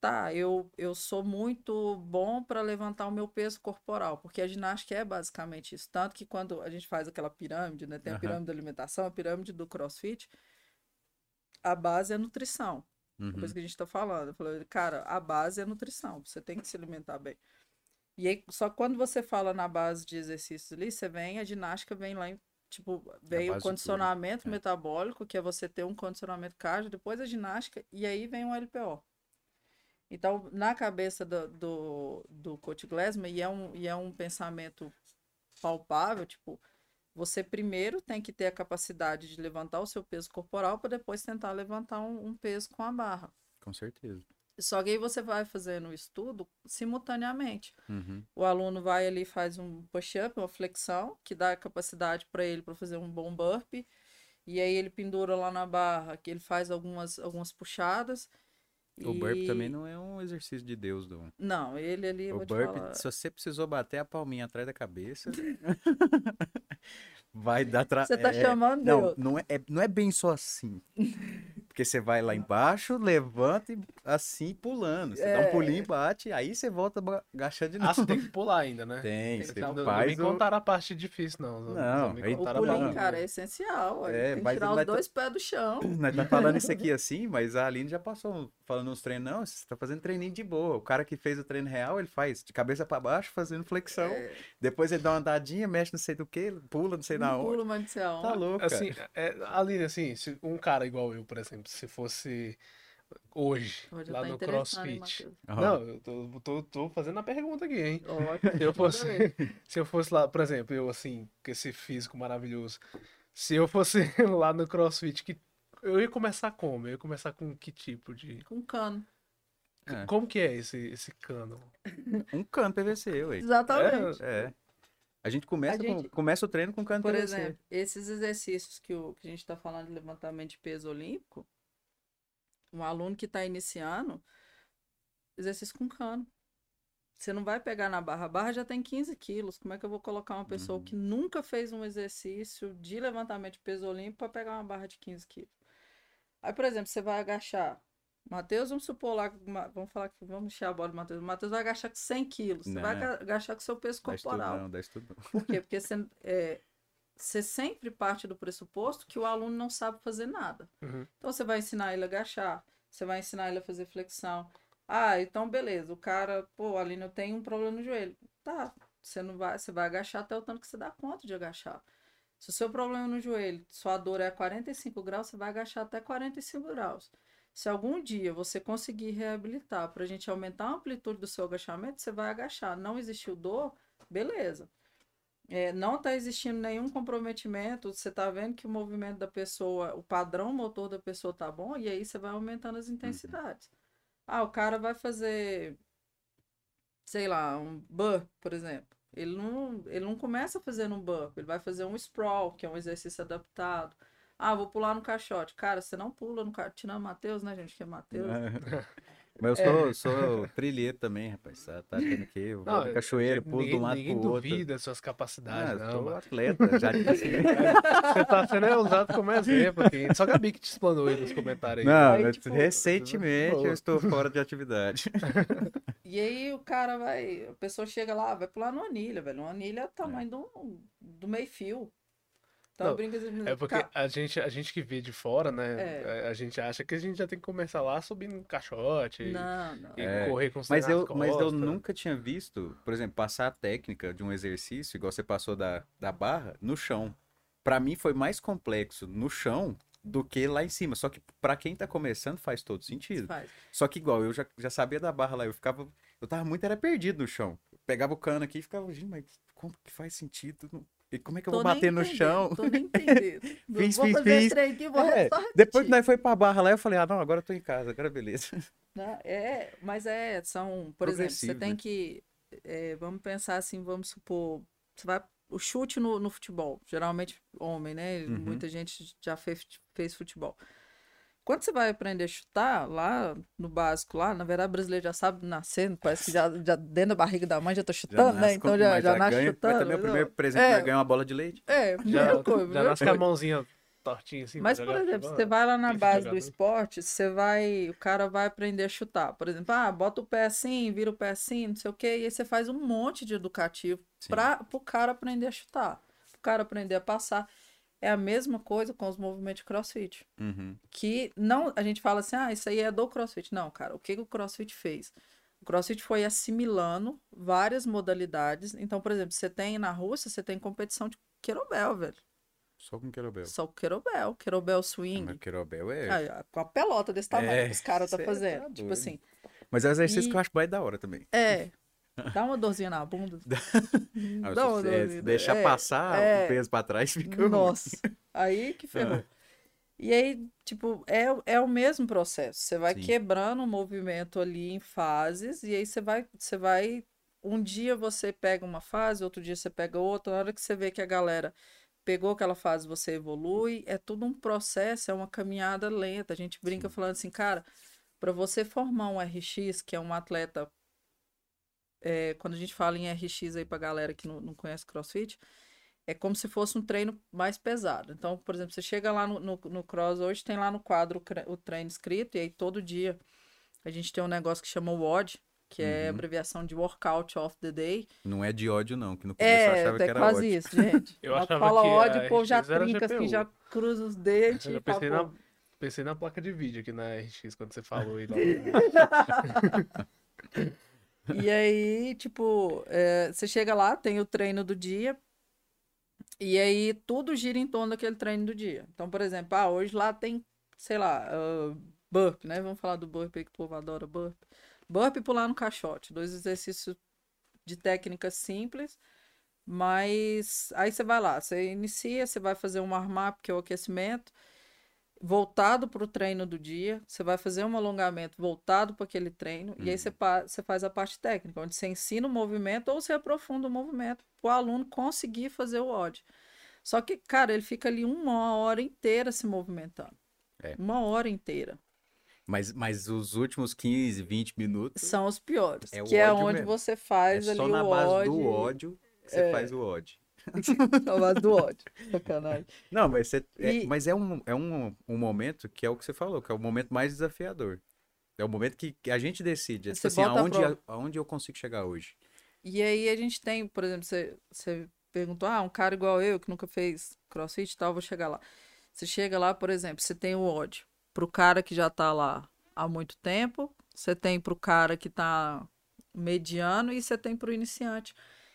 [SPEAKER 2] tá, eu, eu sou muito bom para levantar o meu peso corporal, porque a ginástica é basicamente isso. Tanto que quando a gente faz aquela pirâmide, né, tem a pirâmide da alimentação, a pirâmide do CrossFit, a base é nutrição.
[SPEAKER 1] Uhum.
[SPEAKER 2] Por isso que a gente está falando. Eu falei, cara, a base é nutrição, você tem que se alimentar bem. E aí, só quando você fala na base de exercícios ali, você vem, a ginástica vem lá em, tipo, vem o
[SPEAKER 1] tudo,
[SPEAKER 2] condicionamento
[SPEAKER 1] é.
[SPEAKER 2] metabólico, que é você ter um condicionamento cardio, depois a ginástica, e aí vem o LPO. Então, na cabeça do, do, do coach Glassman, e é um, e é um pensamento palpável, tipo, você primeiro tem que ter a capacidade de levantar o seu peso corporal para depois tentar levantar um, um peso com a barra.
[SPEAKER 1] Com certeza.
[SPEAKER 2] Só que aí você vai fazendo o estudo simultaneamente.
[SPEAKER 1] Uhum.
[SPEAKER 2] O aluno vai ali e faz um push-up, uma flexão, que dá capacidade para ele para fazer um bom burpee. E aí ele pendura lá na barra, que ele faz algumas, algumas puxadas.
[SPEAKER 1] O burp
[SPEAKER 2] e-
[SPEAKER 1] também não é um exercício de Deus, não.
[SPEAKER 2] Não, ele ali,
[SPEAKER 1] O burp,
[SPEAKER 2] falar.
[SPEAKER 1] se você precisou bater a palminha atrás da cabeça, vai dar tra...
[SPEAKER 2] Você tá
[SPEAKER 1] é,
[SPEAKER 2] chamando
[SPEAKER 1] Não,
[SPEAKER 2] Deus.
[SPEAKER 1] não é, é- não é bem só assim. Porque você vai lá embaixo, levanta e assim pulando. Você dá um
[SPEAKER 2] É.
[SPEAKER 1] pulinho e bate, aí você volta agachando de
[SPEAKER 3] Ah,
[SPEAKER 1] novo.
[SPEAKER 3] você tem que pular ainda, né?
[SPEAKER 1] Tem,
[SPEAKER 3] Você
[SPEAKER 1] você
[SPEAKER 3] não, não me contaram a parte difícil, não.
[SPEAKER 1] Não,
[SPEAKER 3] me
[SPEAKER 1] aí-
[SPEAKER 2] O pulinho,
[SPEAKER 3] parte-
[SPEAKER 2] cara, é essencial.
[SPEAKER 1] É,
[SPEAKER 2] tem que tirar
[SPEAKER 1] não
[SPEAKER 2] os
[SPEAKER 1] ter-
[SPEAKER 2] dois pés do chão.
[SPEAKER 1] Nós tá falando isso aqui assim, mas a Aline já passou falando uns treinos. Não, você tá fazendo treininho de boa. O cara que fez o treino real, ele faz de cabeça pra baixo, fazendo flexão.
[SPEAKER 2] É,
[SPEAKER 1] Depois ele dá uma andadinha, mexe não sei do que, pula não sei na
[SPEAKER 2] não
[SPEAKER 1] onde.
[SPEAKER 2] pulo, mas não sei
[SPEAKER 1] Tá louco,
[SPEAKER 3] Assim,
[SPEAKER 1] cara.
[SPEAKER 3] é, Aline, assim, se um cara igual eu, por exemplo, se fosse hoje,
[SPEAKER 2] Hoje
[SPEAKER 3] lá
[SPEAKER 2] tá
[SPEAKER 3] no
[SPEAKER 2] hein,
[SPEAKER 3] CrossFit. Não, eu tô, tô, tô fazendo a pergunta aqui, hein?
[SPEAKER 2] Ótimo.
[SPEAKER 3] Se eu fosse, se eu fosse lá, por exemplo, eu assim, com esse físico maravilhoso, se eu fosse lá no CrossFit, que eu ia começar como? Eu ia começar com que tipo de.
[SPEAKER 2] Com cano.
[SPEAKER 1] É.
[SPEAKER 3] Como que é esse, esse cano?
[SPEAKER 1] Um cano PVC, ué.
[SPEAKER 2] Exatamente.
[SPEAKER 1] É. A gente começa,
[SPEAKER 2] A gente-
[SPEAKER 1] Com, começa o treino com cano
[SPEAKER 2] Por
[SPEAKER 1] PVC.
[SPEAKER 2] exemplo, esses exercícios que, o, que a gente está falando de levantamento de peso olímpico, um aluno que está iniciando, exercício com cano. Você não vai pegar na barra. A barra já tem 15 quilos. Como é que eu vou colocar uma pessoa
[SPEAKER 1] Uhum.
[SPEAKER 2] que nunca fez um exercício de levantamento de peso olímpico para pegar uma barra de 15 quilos? Aí, por exemplo, você vai agachar. Matheus, vamos supor lá, vamos falar que vamos encher a bola do Matheus. O Matheus vai agachar com 100 quilos. Você vai
[SPEAKER 1] Não.
[SPEAKER 2] aga- agachar com seu peso
[SPEAKER 1] Dá estudo
[SPEAKER 2] corporal.
[SPEAKER 1] não, dá estudo não.
[SPEAKER 2] Por quê? Porque você, é, você sempre parte do pressuposto que o aluno não sabe fazer nada.
[SPEAKER 3] Uhum.
[SPEAKER 2] Então você vai ensinar ele a agachar, Você vai ensinar ele a fazer flexão. Ah, então beleza. O cara, pô, Aline, eu tenho um problema no joelho. Tá, você não vai, você vai agachar até o tanto que você dá conta de agachar. Se o seu problema é no joelho, sua dor é 45 graus, você vai agachar até 45 graus. Se algum dia você conseguir reabilitar para a gente aumentar a amplitude do seu agachamento, você vai agachar. Não existiu dor, beleza. É, não está existindo nenhum comprometimento, você está vendo que o movimento da pessoa, o padrão motor da pessoa tá bom, e aí você vai aumentando as intensidades. Uhum. Ah, o cara vai fazer, sei lá, um burp, por exemplo. Ele não, ele não começa fazendo um burp, ele vai fazer um sprawl, que é um exercício adaptado. Ah, vou pular no caixote. Cara, você não pula no caixote. Tirando Matheus, né, gente? Que é Matheus.
[SPEAKER 1] Mas eu sou, é. sou trilheiro também, rapaz. Tá, tá achando que eu vou no cachoeiro, pulo ninguém, de um lado pro outro.
[SPEAKER 3] Ninguém duvida suas capacidades, ah,
[SPEAKER 1] não. Eu sou atleta, já disse.
[SPEAKER 3] Você tá sendo usado como exemplo aqui. Só Gabi que te explanou aí nos comentários.
[SPEAKER 1] Aí. Não, aí, tipo, recentemente eu estou fora de atividade.
[SPEAKER 2] E aí o cara vai, a pessoa chega lá, vai pular numa anilha, velho. Uma anilha é o tamanho é. do, do meio fio.
[SPEAKER 3] Então, não, brinca É porque a gente, a gente que vê de fora, né? É. A, gente acha que a gente já tem que começar lá subindo um caixote.
[SPEAKER 2] Não, não.
[SPEAKER 3] E é. correr com
[SPEAKER 1] mas eu, mas eu nunca tinha visto, por exemplo, passar a técnica de um exercício, igual você passou da, da barra, no chão. Para mim foi mais complexo no chão do que lá em cima. Só que para quem tá começando faz todo sentido.
[SPEAKER 2] Faz.
[SPEAKER 1] Só que igual, eu já, já sabia da barra lá, eu ficava. Eu tava muito era perdido no chão. Eu pegava o cano aqui e ficava, gente, mas como que faz sentido? E como é que eu tô vou bater no chão?
[SPEAKER 2] Tô nem entendendo.
[SPEAKER 1] fiz, fiz, fiz.
[SPEAKER 2] Aqui, vou é,
[SPEAKER 1] depois que nós foi pra barra lá, eu falei, ah, não, agora eu tô em casa, agora beleza.
[SPEAKER 2] Não, é, mas é, são, por exemplo, você tem né? que, é, vamos pensar assim, vamos supor, você vai, o chute no, no futebol, geralmente homem, né? Uhum. Muita gente já fez, fez futebol. Quando você vai aprender a chutar, lá no básico, lá, na verdade, o brasileiro já sabe nascendo, parece que já, já dentro da barriga da mãe já tá chutando, já né? Então já, já, já nasce
[SPEAKER 1] ganha,
[SPEAKER 2] chutando.
[SPEAKER 1] Mas também o primeiro presente é, ganhar uma bola de leite.
[SPEAKER 2] É,
[SPEAKER 3] já,
[SPEAKER 2] coisa,
[SPEAKER 3] já nasce com a mãozinha tortinha assim.
[SPEAKER 2] Mas, por exemplo, você vai lá na base do esporte, você vai. O cara vai aprender a chutar. Por exemplo, ah, bota o pé assim, vira o pé assim, não sei o quê, e aí você faz um monte de educativo para o cara aprender a chutar. O cara aprender a passar. É a mesma coisa com os movimentos de crossfit.
[SPEAKER 1] Uhum.
[SPEAKER 2] Que não, a gente fala assim, ah, isso aí é do crossfit. Não, cara, o que, que o crossfit fez? O crossfit foi assimilando várias modalidades. Então, por exemplo, você tem na Rússia, você tem competição de querobel, velho.
[SPEAKER 1] Só com querobel.
[SPEAKER 2] Só com querobel, querobel swing.
[SPEAKER 1] Mas querobel é.
[SPEAKER 2] Ah, com a pelota desse tamanho é, que os caras tá fazendo. Tá tipo assim.
[SPEAKER 1] Mas é um exercício e... que eu acho mais da hora também.
[SPEAKER 2] É. Dá uma dorzinha na bunda.
[SPEAKER 1] Ah, Dá uma dorzinha. Deixar é, passar é, o peso pra trás fica.
[SPEAKER 2] Nossa. Aí que ferrou. E aí, tipo, é, é o mesmo processo. Você vai Sim. quebrando o movimento ali em fases, e aí você vai, você vai. Um dia você pega uma fase, outro dia você pega outra. Na hora que você vê que a galera pegou aquela fase, você evolui. É tudo um processo, é uma caminhada lenta. A gente brinca Sim. falando assim, cara, para você formar um RX, que é um atleta é, quando a gente fala em RX aí pra galera que não, não conhece CrossFit, é como se fosse um treino mais pesado. Então, por exemplo, você chega lá no, no, no Cross hoje, tem lá no quadro o treino escrito, e aí todo dia a gente tem um negócio que chama WOD, que é uhum. é abreviação de Workout of the Day.
[SPEAKER 1] Não é de ódio, não, que no começo é, eu achava que era
[SPEAKER 2] quase
[SPEAKER 1] ódio.
[SPEAKER 2] isso, gente. eu achava fala que ódio, o povo já trinca, assim, já cruza os dedos.
[SPEAKER 3] Eu pensei, na, pensei na placa de vídeo aqui na RX quando você falou aí.
[SPEAKER 2] E aí, tipo, é, você chega lá, tem o treino do dia, e aí tudo gira em torno daquele treino do dia. Então, por exemplo, ah, hoje lá tem, sei lá, uh, burp, né? Vamos falar do burp aí que o povo adora burp. Burp e pular no caixote, dois exercícios de técnica simples, mas aí você vai lá, você inicia, você vai fazer um warm-up, que é o aquecimento, voltado para o treino do dia, você vai fazer um alongamento voltado para aquele treino, uhum. e aí você, uhum. você faz a parte técnica, onde você ensina o movimento ou você aprofunda o movimento para o aluno conseguir fazer o odd. Só que, cara, ele fica ali uma hora inteira se movimentando. É. Uma hora inteira.
[SPEAKER 1] Mas, mas os últimos 15, 20 minutos.
[SPEAKER 2] São os piores. É que é onde mesmo. você faz é ali o ódio. Só na base
[SPEAKER 1] do ódio que você é. faz o ódio.
[SPEAKER 2] A base do ódio. Sacanagem.
[SPEAKER 1] Não, mas, você, é, e... mas é, um, é um, um momento que é o que você falou, que é o momento mais desafiador. É o momento que, a gente decide. É, tipo assim, aonde, aonde eu consigo chegar hoje.
[SPEAKER 2] E aí a gente tem, por exemplo, você, você perguntou, ah, um cara igual eu, que nunca fez crossfit e tal, vou chegar lá. Você chega lá, por exemplo, você tem o ódio. Pro cara que já tá lá há muito tempo, você tem para o cara que está mediano e você tem para o iniciante,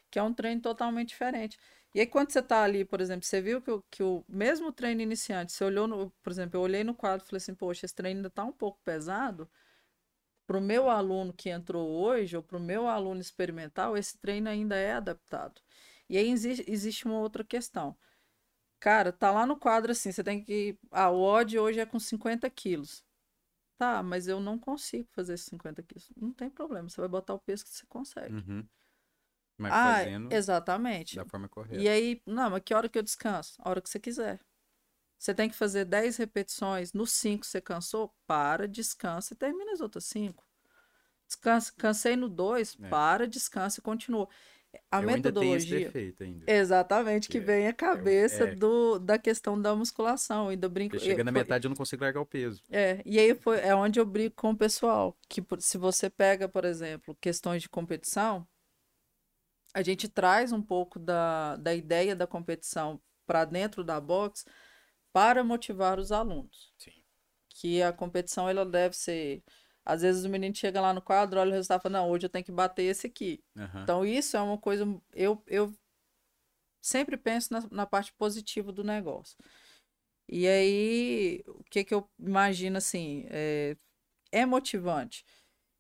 [SPEAKER 2] que é um treino totalmente diferente. E aí, quando você está ali, por exemplo, você viu que, o- que o mesmo treino iniciante, você olhou, no, por exemplo, eu olhei no quadro e falei assim, poxa, esse treino ainda está um pouco pesado. Para o meu aluno que entrou hoje, ou para o meu aluno experimental, esse treino ainda é adaptado. E aí exi- existe uma outra questão. Cara, tá lá no quadro assim, você tem que. Ah, o odd hoje é com 50 quilos. Tá, mas eu não consigo fazer esses 50 quilos. Não tem problema, você vai botar o peso que você consegue.
[SPEAKER 1] Uhum. Mas
[SPEAKER 2] ah,
[SPEAKER 1] fazendo
[SPEAKER 2] exatamente.
[SPEAKER 1] da forma correta.
[SPEAKER 2] E aí, não, mas que hora que eu descanso? A hora que você quiser. Você tem que fazer 10 repetições. No 5 você cansou? Para, descansa e termina as outras 5. Descansa, cansei no 2,
[SPEAKER 1] É.
[SPEAKER 2] para, descansa e continua. A
[SPEAKER 1] Eu
[SPEAKER 2] metodologia. Exatamente, que
[SPEAKER 1] É,
[SPEAKER 2] vem a cabeça
[SPEAKER 1] é.
[SPEAKER 2] do, da questão da musculação. Ainda brinco.
[SPEAKER 1] Porque chega na
[SPEAKER 2] foi-
[SPEAKER 1] metade eu não consigo largar o peso.
[SPEAKER 2] É, e aí foi, é onde eu brigo com o pessoal. Que se você pega, por exemplo, questões de competição, a gente traz um pouco da, da ideia da competição para dentro da box para motivar os alunos.
[SPEAKER 1] Sim.
[SPEAKER 2] Que a competição ela deve ser. Às vezes o menino chega lá no quadro, olha o resultado e fala, não, hoje eu tenho que bater esse aqui.
[SPEAKER 1] Aham.
[SPEAKER 2] Então, isso é uma coisa. Eu, eu sempre penso na, na parte positiva do negócio. E aí, o que, que eu imagino assim? É, é motivante.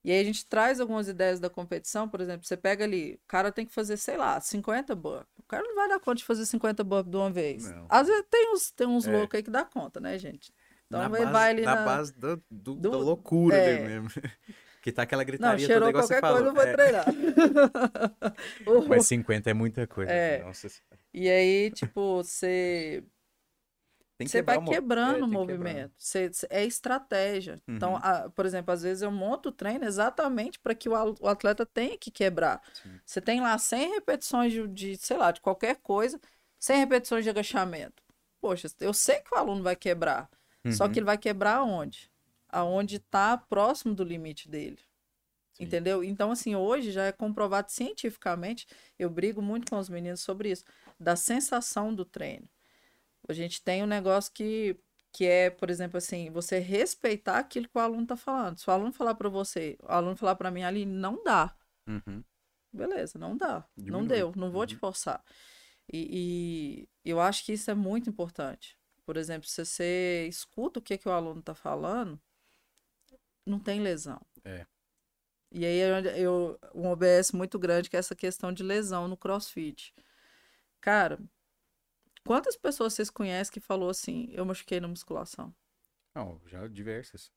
[SPEAKER 2] E aí, a gente traz algumas ideias da competição, por exemplo, você pega ali, o cara tem que fazer, sei lá, 50 burpees. O cara não vai dar conta de fazer 50 burpees de uma vez.
[SPEAKER 1] Não.
[SPEAKER 2] Às vezes tem uns, tem uns
[SPEAKER 1] É.
[SPEAKER 2] loucos aí que dá conta, né, gente? Então,
[SPEAKER 1] na
[SPEAKER 2] ele
[SPEAKER 1] base,
[SPEAKER 2] vai ali
[SPEAKER 1] na
[SPEAKER 2] na.
[SPEAKER 1] base do, do-
[SPEAKER 2] do-
[SPEAKER 1] da loucura
[SPEAKER 2] é.
[SPEAKER 1] ali mesmo. que tá aquela
[SPEAKER 2] Não,
[SPEAKER 1] gritaria
[SPEAKER 2] cheirou
[SPEAKER 1] toda igual você
[SPEAKER 2] qualquer coisa, não foi
[SPEAKER 1] É,
[SPEAKER 2] treinar.
[SPEAKER 1] Mas 50 é muita coisa.
[SPEAKER 2] É.
[SPEAKER 1] Nossa, Senhora.
[SPEAKER 2] E aí, tipo, você
[SPEAKER 1] tem que
[SPEAKER 2] você vai
[SPEAKER 1] o mo-
[SPEAKER 2] quebrando
[SPEAKER 1] é,
[SPEAKER 2] o
[SPEAKER 1] que
[SPEAKER 2] movimento. Você- é estratégia. Então,
[SPEAKER 1] Uhum.
[SPEAKER 2] a- por exemplo, às vezes eu monto o treino exatamente para que o, o atleta tenha que quebrar.
[SPEAKER 1] Sim.
[SPEAKER 2] Você tem lá 100 repetições de, de, sei lá, de quebrar coisa, 100 repetições de agachamento. Poxa, eu sei que o aluno vai quebrar. Só
[SPEAKER 1] Uhum.
[SPEAKER 2] que ele vai quebrar aonde? Aonde está próximo do limite dele.
[SPEAKER 1] Sim.
[SPEAKER 2] Entendeu? Então, assim, hoje já é comprovado cientificamente, eu brigo muito com os meninos sobre isso, da sensação do treino. A gente tem um negócio que, que é, por exemplo, assim, você respeitar aquilo que o aluno está falando. Se o aluno falar para você, o aluno falar para mim ali, não dá.
[SPEAKER 1] Uhum.
[SPEAKER 2] Beleza, não dá. Não
[SPEAKER 1] Diminui.
[SPEAKER 2] deu, não vou te
[SPEAKER 1] Uhum.
[SPEAKER 2] forçar. E, e eu acho que isso é muito importante. Por exemplo, se você escuta o que, que o aluno está falando, não tem lesão.
[SPEAKER 1] É.
[SPEAKER 2] E aí é eu, um OBS muito grande que é essa questão de lesão no CrossFit. Cara, quantas pessoas vocês conhecem que falou assim, eu machuquei na musculação?
[SPEAKER 1] Não, já diversas.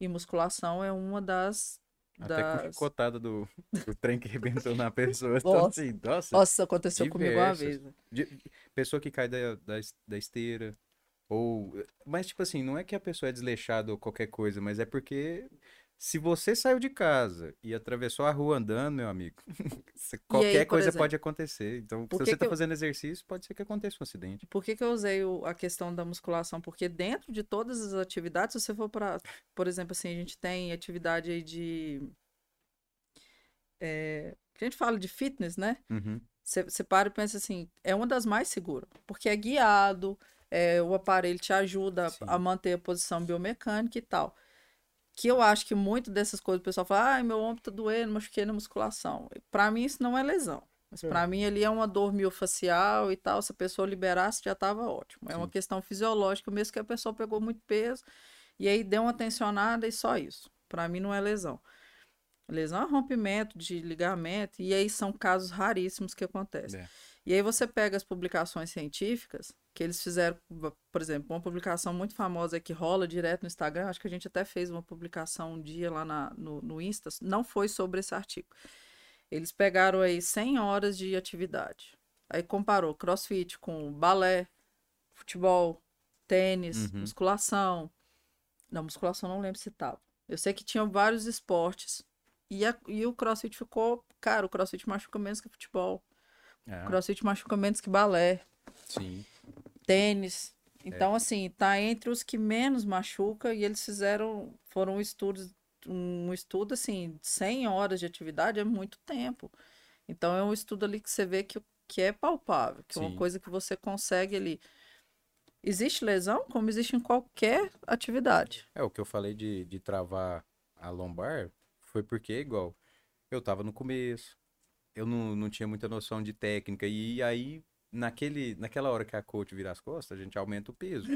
[SPEAKER 2] E musculação é uma das.
[SPEAKER 1] Até com
[SPEAKER 2] das...
[SPEAKER 1] chicotada do, do trem que arrebentou na pessoa. Então,
[SPEAKER 2] Nossa.
[SPEAKER 1] assim, nossa,
[SPEAKER 2] Nossa, aconteceu comigo uma
[SPEAKER 1] diversas.
[SPEAKER 2] vez. né?
[SPEAKER 1] de- pessoa que cai da, da, da esteira. Ou. Mas, tipo assim, não é que a pessoa é desleixada ou qualquer coisa, mas é porque se você saiu de casa e atravessou a rua andando, meu amigo, qualquer
[SPEAKER 2] por
[SPEAKER 1] coisa
[SPEAKER 2] exemplo,
[SPEAKER 1] pode acontecer. Então, se você
[SPEAKER 2] que
[SPEAKER 1] tá
[SPEAKER 2] eu-
[SPEAKER 1] fazendo exercício, pode ser que aconteça um acidente.
[SPEAKER 2] Por que, que eu usei o- a questão da musculação? Porque dentro de todas as atividades, se você for para, por exemplo, assim, a gente tem atividade aí de. é, a gente fala de fitness, né?
[SPEAKER 1] Uhum.
[SPEAKER 2] Você você para e pensa assim, é uma das mais seguras, porque é guiado, é, o aparelho te ajuda
[SPEAKER 1] Sim.
[SPEAKER 2] a manter a posição biomecânica e tal. Que eu acho que muito dessas coisas o pessoal fala, ai, meu ombro tá doendo, machuquei na musculação. Pra mim isso não é lesão. Mas
[SPEAKER 3] É.
[SPEAKER 2] pra mim ali é uma dor miofacial e tal, se a pessoa liberasse já tava ótimo. É uma
[SPEAKER 1] Sim.
[SPEAKER 2] questão fisiológica, mesmo que a pessoa pegou muito peso e aí deu uma tensionada e só isso. Pra mim não é lesão. Lesão é rompimento de ligamento, e aí são casos raríssimos que acontecem.
[SPEAKER 1] É.
[SPEAKER 2] E aí você pega as publicações científicas, que eles fizeram, por exemplo, uma publicação muito famosa que rola direto no Instagram, acho que a gente até fez uma publicação um dia lá na- no, no Insta, não foi sobre esse artigo. Eles pegaram aí 100 horas de atividade. Aí comparou crossfit com balé, futebol, tênis,
[SPEAKER 1] Uhum.
[SPEAKER 2] musculação. Não, musculação não lembro se tava. Eu sei que tinham vários esportes. E, a- e o crossfit ficou. Cara, o crossfit machuca menos que futebol. O crossfit machuca menos que balé,
[SPEAKER 1] sim.
[SPEAKER 2] tênis. Então, assim, tá entre os que menos machuca e eles fizeram. Foram estudos. Um estudo, assim, de 100 horas de atividade é muito tempo. Então, é um estudo ali que você vê que, que é palpável, que é uma
[SPEAKER 1] Sim.
[SPEAKER 2] coisa que você consegue ali. Existe lesão como existe em qualquer atividade.
[SPEAKER 1] É, o que eu falei de, de travar a lombar foi porque, igual, eu tava no começo, eu não, não tinha muita noção de técnica, e aí, naquele, naquela hora que a coach vira as costas, a gente aumenta o peso.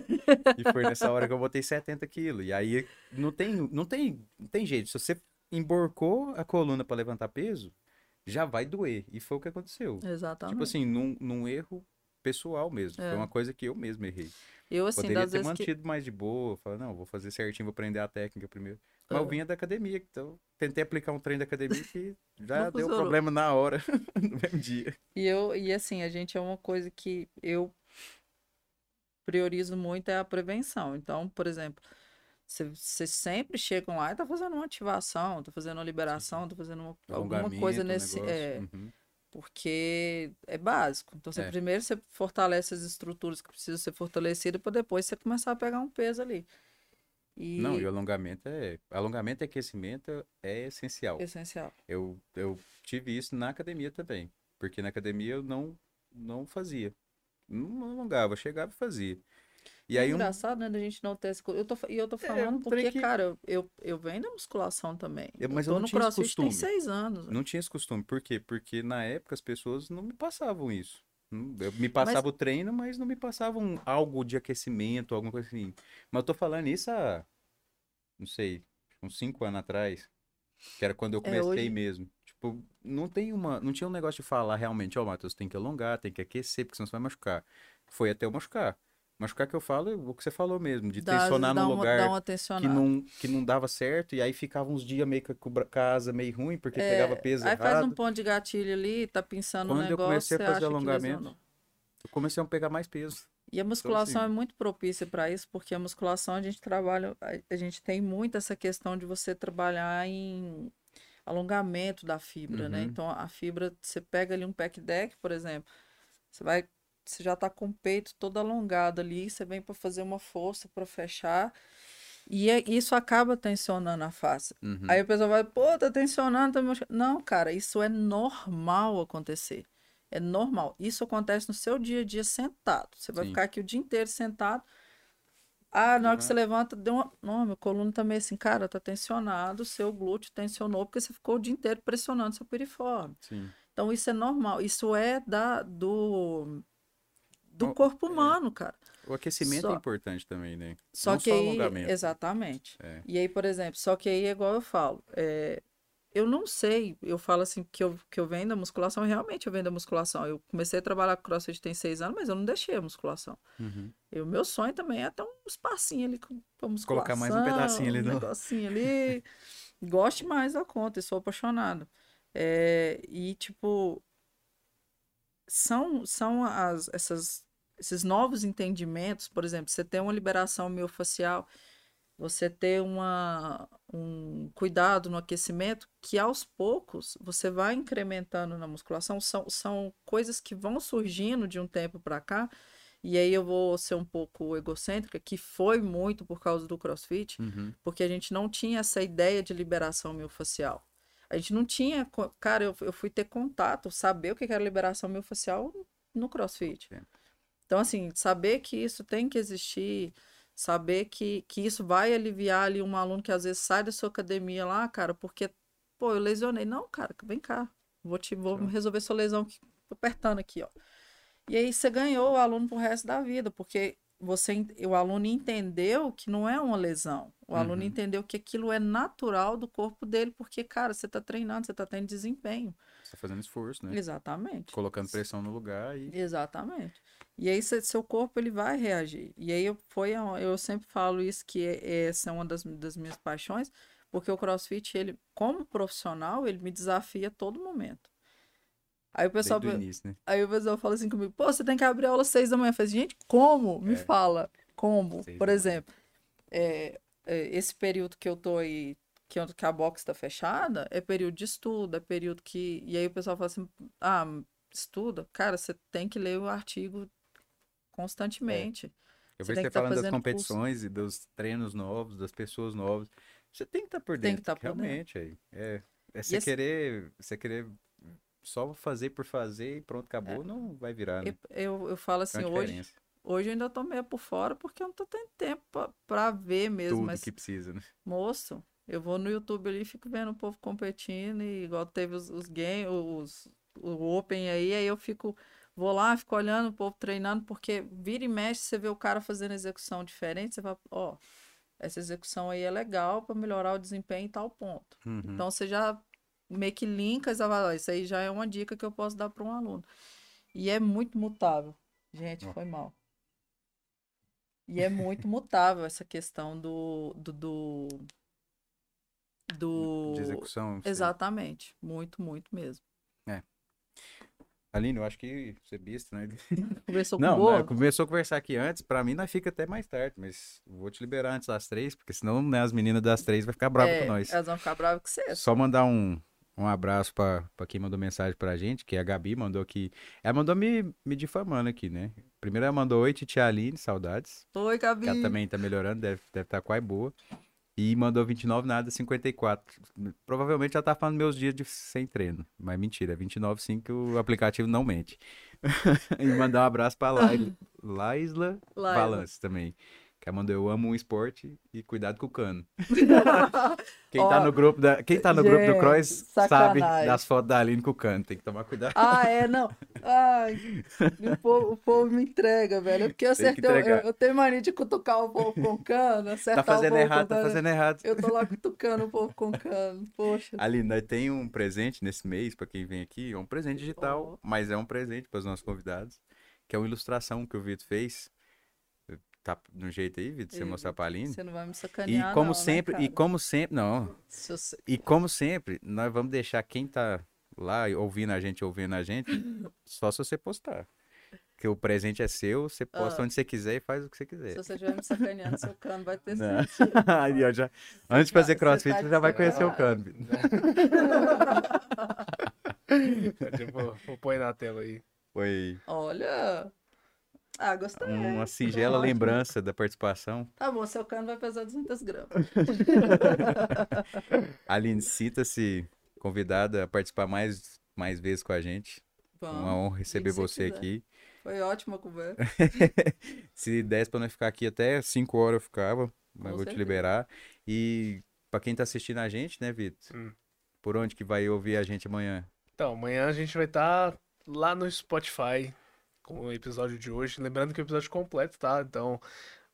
[SPEAKER 1] e foi nessa hora que eu botei 70 quilos. E aí, não tem, não tem, não tem jeito. Se você emborcou a coluna para levantar peso, já vai doer. E foi o que aconteceu.
[SPEAKER 2] Exatamente.
[SPEAKER 1] Tipo assim, num, num erro pessoal mesmo.
[SPEAKER 2] É.
[SPEAKER 1] Foi uma coisa que eu mesmo errei.
[SPEAKER 2] Eu, assim,
[SPEAKER 1] Poderia
[SPEAKER 2] das
[SPEAKER 1] ter
[SPEAKER 2] vezes que...
[SPEAKER 1] mantido mais de boa, falar, não, vou fazer certinho, vou aprender a técnica primeiro. Mas eu
[SPEAKER 2] É.
[SPEAKER 1] vinha da academia, então tentei aplicar um treino da academia que já
[SPEAKER 2] Não
[SPEAKER 1] deu
[SPEAKER 2] funcionou.
[SPEAKER 1] problema na hora, no mesmo dia.
[SPEAKER 2] E eu, e assim, a gente é uma coisa que eu priorizo muito é a prevenção. Então, por exemplo, vocês sempre chegam lá e tá fazendo uma ativação, tá fazendo uma liberação, tá fazendo uma- alguma coisa nesse. É,
[SPEAKER 1] uhum.
[SPEAKER 2] porque é básico. Então, você,
[SPEAKER 1] É.
[SPEAKER 2] primeiro você fortalece as estruturas que precisam ser fortalecidas para depois você começar a pegar um peso ali. E
[SPEAKER 1] Não, e o alongamento é. Alongamento e aquecimento é essencial.
[SPEAKER 2] essencial.
[SPEAKER 1] Eu, eu tive isso na academia também. Porque na academia eu não, não fazia. Não alongava, eu chegava e fazia. E
[SPEAKER 2] é
[SPEAKER 1] aí um.
[SPEAKER 2] engraçado, né, da gente não ter coisa. Eu tô, e eu tô
[SPEAKER 1] É,
[SPEAKER 2] falando
[SPEAKER 1] um
[SPEAKER 2] porque,
[SPEAKER 1] que-
[SPEAKER 2] cara, eu, eu, eu venho da musculação também.
[SPEAKER 1] Eu- mas eu
[SPEAKER 2] tô
[SPEAKER 1] não
[SPEAKER 2] no
[SPEAKER 1] tinha esse
[SPEAKER 2] CrossFit tem
[SPEAKER 1] costume.
[SPEAKER 2] seis anos.
[SPEAKER 1] Não tinha esse costume. Por quê? Porque na época as pessoas não me passavam isso. Não- Eu me passava o treino, mas não me passavam algo de aquecimento, alguma coisa assim. Mas eu tô falando isso há, não sei, uns cinco anos atrás. Que era quando eu
[SPEAKER 2] É,
[SPEAKER 1] comecei
[SPEAKER 2] hoje-
[SPEAKER 1] mesmo. Tipo, não tem uma, não tinha um negócio de falar realmente, ó, Matheus, tem que alongar, tem que aquecer, porque senão você vai machucar. Foi até eu machucar. Machucar que eu falo é o que você falou mesmo, de
[SPEAKER 2] Dá-
[SPEAKER 1] tensionar
[SPEAKER 2] dá
[SPEAKER 1] no
[SPEAKER 2] uma,
[SPEAKER 1] lugar que não, que não dava certo, e aí ficava uns dias meio que com a casa meio ruim, porque
[SPEAKER 2] É,
[SPEAKER 1] pegava peso
[SPEAKER 2] Aí faz um
[SPEAKER 1] errado.
[SPEAKER 2] ponto de gatilho ali, tá pensando no
[SPEAKER 1] Quando eu
[SPEAKER 2] negócio,
[SPEAKER 1] comecei a fazer alongamento. Eu comecei a pegar mais peso.
[SPEAKER 2] E a musculação
[SPEAKER 1] assim-
[SPEAKER 2] é muito propícia para isso, porque a musculação a gente trabalha, a- gente tem muito essa questão de você trabalhar em alongamento da fibra, né?
[SPEAKER 1] Uhum.
[SPEAKER 2] Então a fibra, você pega ali um pack deck, por exemplo, você vai, você já tá com o peito todo alongado ali, você vem para fazer uma força para fechar, e é- isso acaba tensionando a face.
[SPEAKER 1] Uhum.
[SPEAKER 2] Aí o pessoal vai, pô, tá tensionando, tá machucando. Não, cara, isso é normal acontecer. É normal. Isso acontece no seu dia a dia sentado. Você vai
[SPEAKER 1] Sim.
[SPEAKER 2] ficar aqui o dia inteiro sentado. Ah, na hora que
[SPEAKER 1] Uhum.
[SPEAKER 2] você levanta, deu uma. Não, meu coluna tá meio assim, cara, tá tensionado, seu glúteo tensionou, porque você ficou o dia inteiro pressionando seu piriforme.
[SPEAKER 1] Sim.
[SPEAKER 2] Então, isso é normal. Isso é da, do, do
[SPEAKER 1] Ó,
[SPEAKER 2] corpo
[SPEAKER 1] é.
[SPEAKER 2] humano, cara.
[SPEAKER 1] O aquecimento
[SPEAKER 2] Só-
[SPEAKER 1] é importante também, né?
[SPEAKER 2] Só
[SPEAKER 1] Não
[SPEAKER 2] que
[SPEAKER 1] só
[SPEAKER 2] aí, exatamente.
[SPEAKER 1] É.
[SPEAKER 2] E aí, por exemplo, só que aí é igual eu falo, é, eu não sei, eu falo assim que eu, que eu venho da musculação, realmente eu venho da musculação. Eu comecei a trabalhar com crossfit tem seis anos, mas eu não deixei a musculação.
[SPEAKER 1] Uhum.
[SPEAKER 2] O meu sonho também é ter um espacinho ali pra musculação.
[SPEAKER 1] Colocar mais um pedacinho ali
[SPEAKER 2] um
[SPEAKER 1] no-
[SPEAKER 2] negocinho ali. Gosto mais da conta e sou apaixonado. É, e, tipo, são, são as, essas, esses novos entendimentos, por exemplo, você ter uma liberação miofascial, você ter uma, um cuidado no aquecimento, que aos poucos você vai incrementando na musculação, são, são coisas que vão surgindo de um tempo para cá, e aí eu vou ser um pouco egocêntrica, que foi muito por causa do CrossFit,
[SPEAKER 1] Uhum.
[SPEAKER 2] porque a gente não tinha essa ideia de liberação miofascial. A gente não tinha. Cara, eu, eu fui ter contato, saber o que era liberação miofascial no CrossFit.
[SPEAKER 1] É.
[SPEAKER 2] Então, assim, saber que isso tem que existir, saber que, que isso vai aliviar ali um aluno que às vezes sai da sua academia lá, cara, porque, pô, eu lesionei. Não, cara, vem cá, vou te vou resolver sua lesão aqui, tô apertando aqui, ó. E aí você ganhou o aluno pro resto da vida, porque você, o aluno entendeu que não é uma lesão. O aluno
[SPEAKER 1] Uhum.
[SPEAKER 2] entendeu que aquilo é natural do corpo dele, porque, cara, você tá treinando, você tá tendo desempenho.
[SPEAKER 1] Você tá fazendo esforço, né?
[SPEAKER 2] Exatamente.
[SPEAKER 1] Colocando pressão no lugar e.
[SPEAKER 2] Exatamente. E aí seu corpo ele vai reagir. E aí eu, foi, eu sempre falo isso que é- essa é uma das, das minhas paixões, porque o CrossFit ele, como profissional, ele me desafia a todo momento. Aí o pessoal,
[SPEAKER 1] início, né?
[SPEAKER 2] aí o pessoal fala assim comigo, pô, você tem que abrir aula às seis da manhã. Eu falei, gente, como? Me
[SPEAKER 1] É.
[SPEAKER 2] fala, como?
[SPEAKER 1] Seis
[SPEAKER 2] Por exemplo, é, é, esse período que eu tô aí, que, eu- que a box tá fechada, é período de estudo, é período que. E aí o pessoal fala assim, ah, estuda? Cara, você tem que ler o artigo constantemente.
[SPEAKER 1] Eu
[SPEAKER 2] Você
[SPEAKER 1] vejo
[SPEAKER 2] tem
[SPEAKER 1] você
[SPEAKER 2] que tá
[SPEAKER 1] falando das
[SPEAKER 2] fazendo curso.
[SPEAKER 1] competições e dos treinos novos, das pessoas novas. Você tem que estar por
[SPEAKER 2] Tem
[SPEAKER 1] dentro.
[SPEAKER 2] que tá por dentro.
[SPEAKER 1] realmente, aí. É, é você
[SPEAKER 2] esse-
[SPEAKER 1] querer. Você querer só fazer por fazer e pronto, acabou, não vai virar, né?
[SPEAKER 2] Eu, eu, eu falo
[SPEAKER 1] Tem
[SPEAKER 2] assim, hoje. Hoje eu ainda tô meio por fora porque eu não tô tendo tempo pra ver mesmo.
[SPEAKER 1] Tudo
[SPEAKER 2] mas,
[SPEAKER 1] que precisa, né?
[SPEAKER 2] moço, eu vou no YouTube ali e fico vendo o povo competindo. E igual teve os, os games, os, o Open aí, aí eu fico. Vou lá, fico olhando o povo treinando, porque vira e mexe, você vê o cara fazendo execução diferente, você fala, ó, essa execução aí é legal pra melhorar o desempenho em tal ponto.
[SPEAKER 1] Uhum.
[SPEAKER 2] Então você já meio que linka, isso aí já é uma dica que eu posso dar para um aluno. E é muito mutável. Gente,
[SPEAKER 1] Ó.
[SPEAKER 2] foi mal. E é muito mutável essa questão do do, do, do-
[SPEAKER 1] De execução. sei.
[SPEAKER 2] Exatamente. Muito, muito mesmo.
[SPEAKER 1] Aline, eu acho que você é besta, né?
[SPEAKER 2] Conversou com
[SPEAKER 1] Não,
[SPEAKER 2] o Boa?
[SPEAKER 1] né, começou a conversar aqui antes, pra mim nós fica até mais tarde, mas vou te liberar antes das três, porque senão né, as meninas das três vai ficar bravas
[SPEAKER 2] É,
[SPEAKER 1] com nós.
[SPEAKER 2] Elas vão ficar bravas com você.
[SPEAKER 1] Só mandar um, um abraço pra, pra quem mandou mensagem pra gente, que é a Gabi mandou aqui. Ela mandou me, me difamando aqui, né? Primeiro ela mandou oi, Titia Aline, saudades.
[SPEAKER 2] Oi, Gabi.
[SPEAKER 1] Ela também tá melhorando, deve estar deve tá quase boa. E mandou 29 nada 54. Provavelmente ela tá falando meus dias de sem treino. Mas mentira, é 29 sim que o aplicativo não mente. e mandar um abraço pra Lai- Laisla. Balance também. Ela mandou eu amo um esporte e cuidado com o cano. Quem tá no grupo da, quem tá no grupo do
[SPEAKER 2] gente,
[SPEAKER 1] Cross sabe
[SPEAKER 2] sacanagem.
[SPEAKER 1] das fotos da Aline com o cano. Tem que tomar cuidado.
[SPEAKER 2] Ah, é, não. Ai, o povo, o povo me entrega, velho. É porque eu acertei. Eu, eu tenho mania de cutucar o povo com cano, acertar
[SPEAKER 1] Tá fazendo errado, tá fazendo errado.
[SPEAKER 2] Eu tô lá cutucando o povo com cano. Poxa.
[SPEAKER 1] Aline, nós tem um presente nesse mês pra quem vem aqui, é um presente digital, mas é um presente para os nossos convidados, que é uma ilustração que o Vitor fez. Tá no jeito aí, Vitor, você mostrar pra Aline.
[SPEAKER 2] Você não vai me
[SPEAKER 1] E
[SPEAKER 2] sacanear,
[SPEAKER 1] como
[SPEAKER 2] não,
[SPEAKER 1] sempre,
[SPEAKER 2] né,
[SPEAKER 1] e como sempre, não.
[SPEAKER 2] Se você-
[SPEAKER 1] E como sempre, nós vamos deixar quem tá lá ouvindo a gente, ouvindo a gente, só se você postar. Porque o presente é seu, você posta
[SPEAKER 2] Ah.
[SPEAKER 1] onde você quiser e faz o que você
[SPEAKER 2] Se
[SPEAKER 1] quiser.
[SPEAKER 2] você estiver me sacaneando, seu cano vai ter
[SPEAKER 1] Não.
[SPEAKER 2] sentido.
[SPEAKER 1] Aí, ó, já, antes de fazer
[SPEAKER 2] Você
[SPEAKER 1] crossfit,
[SPEAKER 2] tá
[SPEAKER 1] você já vai
[SPEAKER 2] de
[SPEAKER 1] conhecer o cano.
[SPEAKER 3] tipo, vou pôr na tela aí.
[SPEAKER 1] Foi
[SPEAKER 2] Olha. Ah, gostei.
[SPEAKER 1] uma
[SPEAKER 2] Tá
[SPEAKER 1] singela lembrança da participação.
[SPEAKER 2] Tá bom, seu cano vai pesar 200 gramas.
[SPEAKER 1] Aline, sinta-se convidada a participar mais, mais vezes com a gente.
[SPEAKER 2] Vamos.
[SPEAKER 1] Uma honra receber
[SPEAKER 2] você quiser.
[SPEAKER 1] aqui.
[SPEAKER 2] Foi ótima a conversa.
[SPEAKER 1] Se desse pra nós ficar aqui até 5 horas eu ficava, mas
[SPEAKER 2] Com
[SPEAKER 1] vou te liberar. E pra quem tá assistindo a gente, né, Vitor?
[SPEAKER 3] Hum.
[SPEAKER 1] Por onde que vai ouvir a gente amanhã?
[SPEAKER 3] Então, amanhã a gente vai estar lá no Spotify com o episódio de hoje. Lembrando que o episódio completo, tá? Então,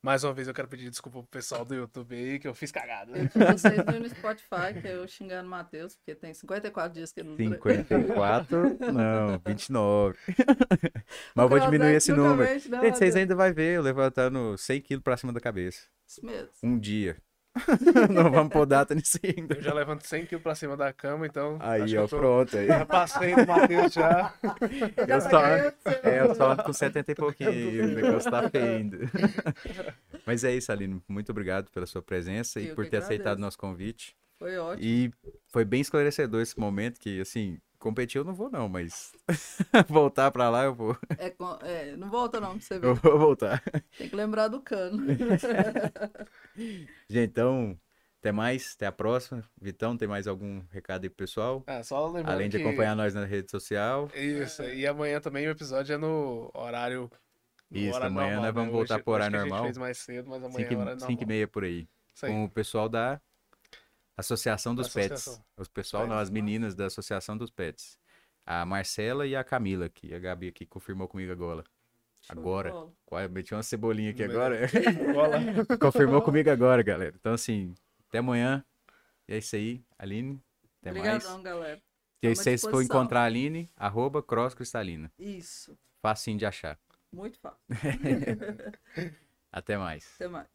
[SPEAKER 3] mais uma vez eu quero pedir desculpa pro pessoal do YouTube aí, que eu fiz cagada.
[SPEAKER 2] Eu vocês viram no Spotify, que eu xingando o Matheus, porque tem 54 dias que ele não treina.
[SPEAKER 1] 54? Não, 29. mas eu vou diminuir esse número. Gente, vocês ainda vão ver eu levantando 100 quilos pra cima da cabeça.
[SPEAKER 2] Isso mesmo.
[SPEAKER 1] Um dia. Não vamos pôr data nisso ainda.
[SPEAKER 3] Eu já levanto 100 kg pra cima da cama, então. acho
[SPEAKER 1] Aí,
[SPEAKER 3] que
[SPEAKER 1] ó,
[SPEAKER 3] eu tô-
[SPEAKER 1] pronto. Aí.
[SPEAKER 3] Já passei do Matheus já.
[SPEAKER 1] Eu só, é, eu só ando com 70 e pouquinho, o negócio tá feio ainda. Mas é isso, Aline. Muito obrigado pela sua presença e
[SPEAKER 2] Eu
[SPEAKER 1] por
[SPEAKER 2] que
[SPEAKER 1] ter aceitado
[SPEAKER 2] agradeço.
[SPEAKER 1] nosso convite.
[SPEAKER 2] Foi ótimo.
[SPEAKER 1] E foi bem esclarecedor esse momento que, assim, competir eu não vou não, mas voltar pra lá eu vou.
[SPEAKER 2] É, é, não volta não, pra você
[SPEAKER 1] Eu
[SPEAKER 2] ver.
[SPEAKER 1] vou voltar.
[SPEAKER 2] Tem que lembrar do cano.
[SPEAKER 1] Gente, então, até mais, até a próxima. Vitão, tem mais algum recado aí pro pessoal?
[SPEAKER 3] É, só lembrando
[SPEAKER 1] Além de
[SPEAKER 3] que-
[SPEAKER 1] acompanhar nós na rede social.
[SPEAKER 3] Isso, e amanhã também o episódio é no horário. no
[SPEAKER 1] Isso,
[SPEAKER 3] horário
[SPEAKER 1] amanhã
[SPEAKER 3] normal,
[SPEAKER 1] nós vamos
[SPEAKER 3] né?
[SPEAKER 1] voltar
[SPEAKER 3] Hoje-
[SPEAKER 1] pro horário
[SPEAKER 3] que A
[SPEAKER 1] normal.
[SPEAKER 3] gente fez mais cedo, mas amanhã
[SPEAKER 1] 5
[SPEAKER 3] é horário
[SPEAKER 1] e, cinco e
[SPEAKER 3] normal.
[SPEAKER 1] meia por aí. Com o pessoal da Associação dos
[SPEAKER 3] Associação.
[SPEAKER 1] Pets. Os pessoal, não, as meninas da Associação dos Pets. A Marcela e a Camila, que a Gabi aqui confirmou comigo agora. Agora.
[SPEAKER 2] bola.
[SPEAKER 1] Quase meti uma cebolinha aqui agora. Confirmou comigo agora, galera. Então, assim, até amanhã. E é isso aí, Aline. Até
[SPEAKER 2] Obrigadão,
[SPEAKER 1] mais.
[SPEAKER 2] galera.
[SPEAKER 1] E aí, se vocês for encontrar a Aline, arroba crosscristalina.
[SPEAKER 2] Isso.
[SPEAKER 1] Facinho de achar.
[SPEAKER 2] Muito fácil.
[SPEAKER 1] Até mais.
[SPEAKER 2] Até mais.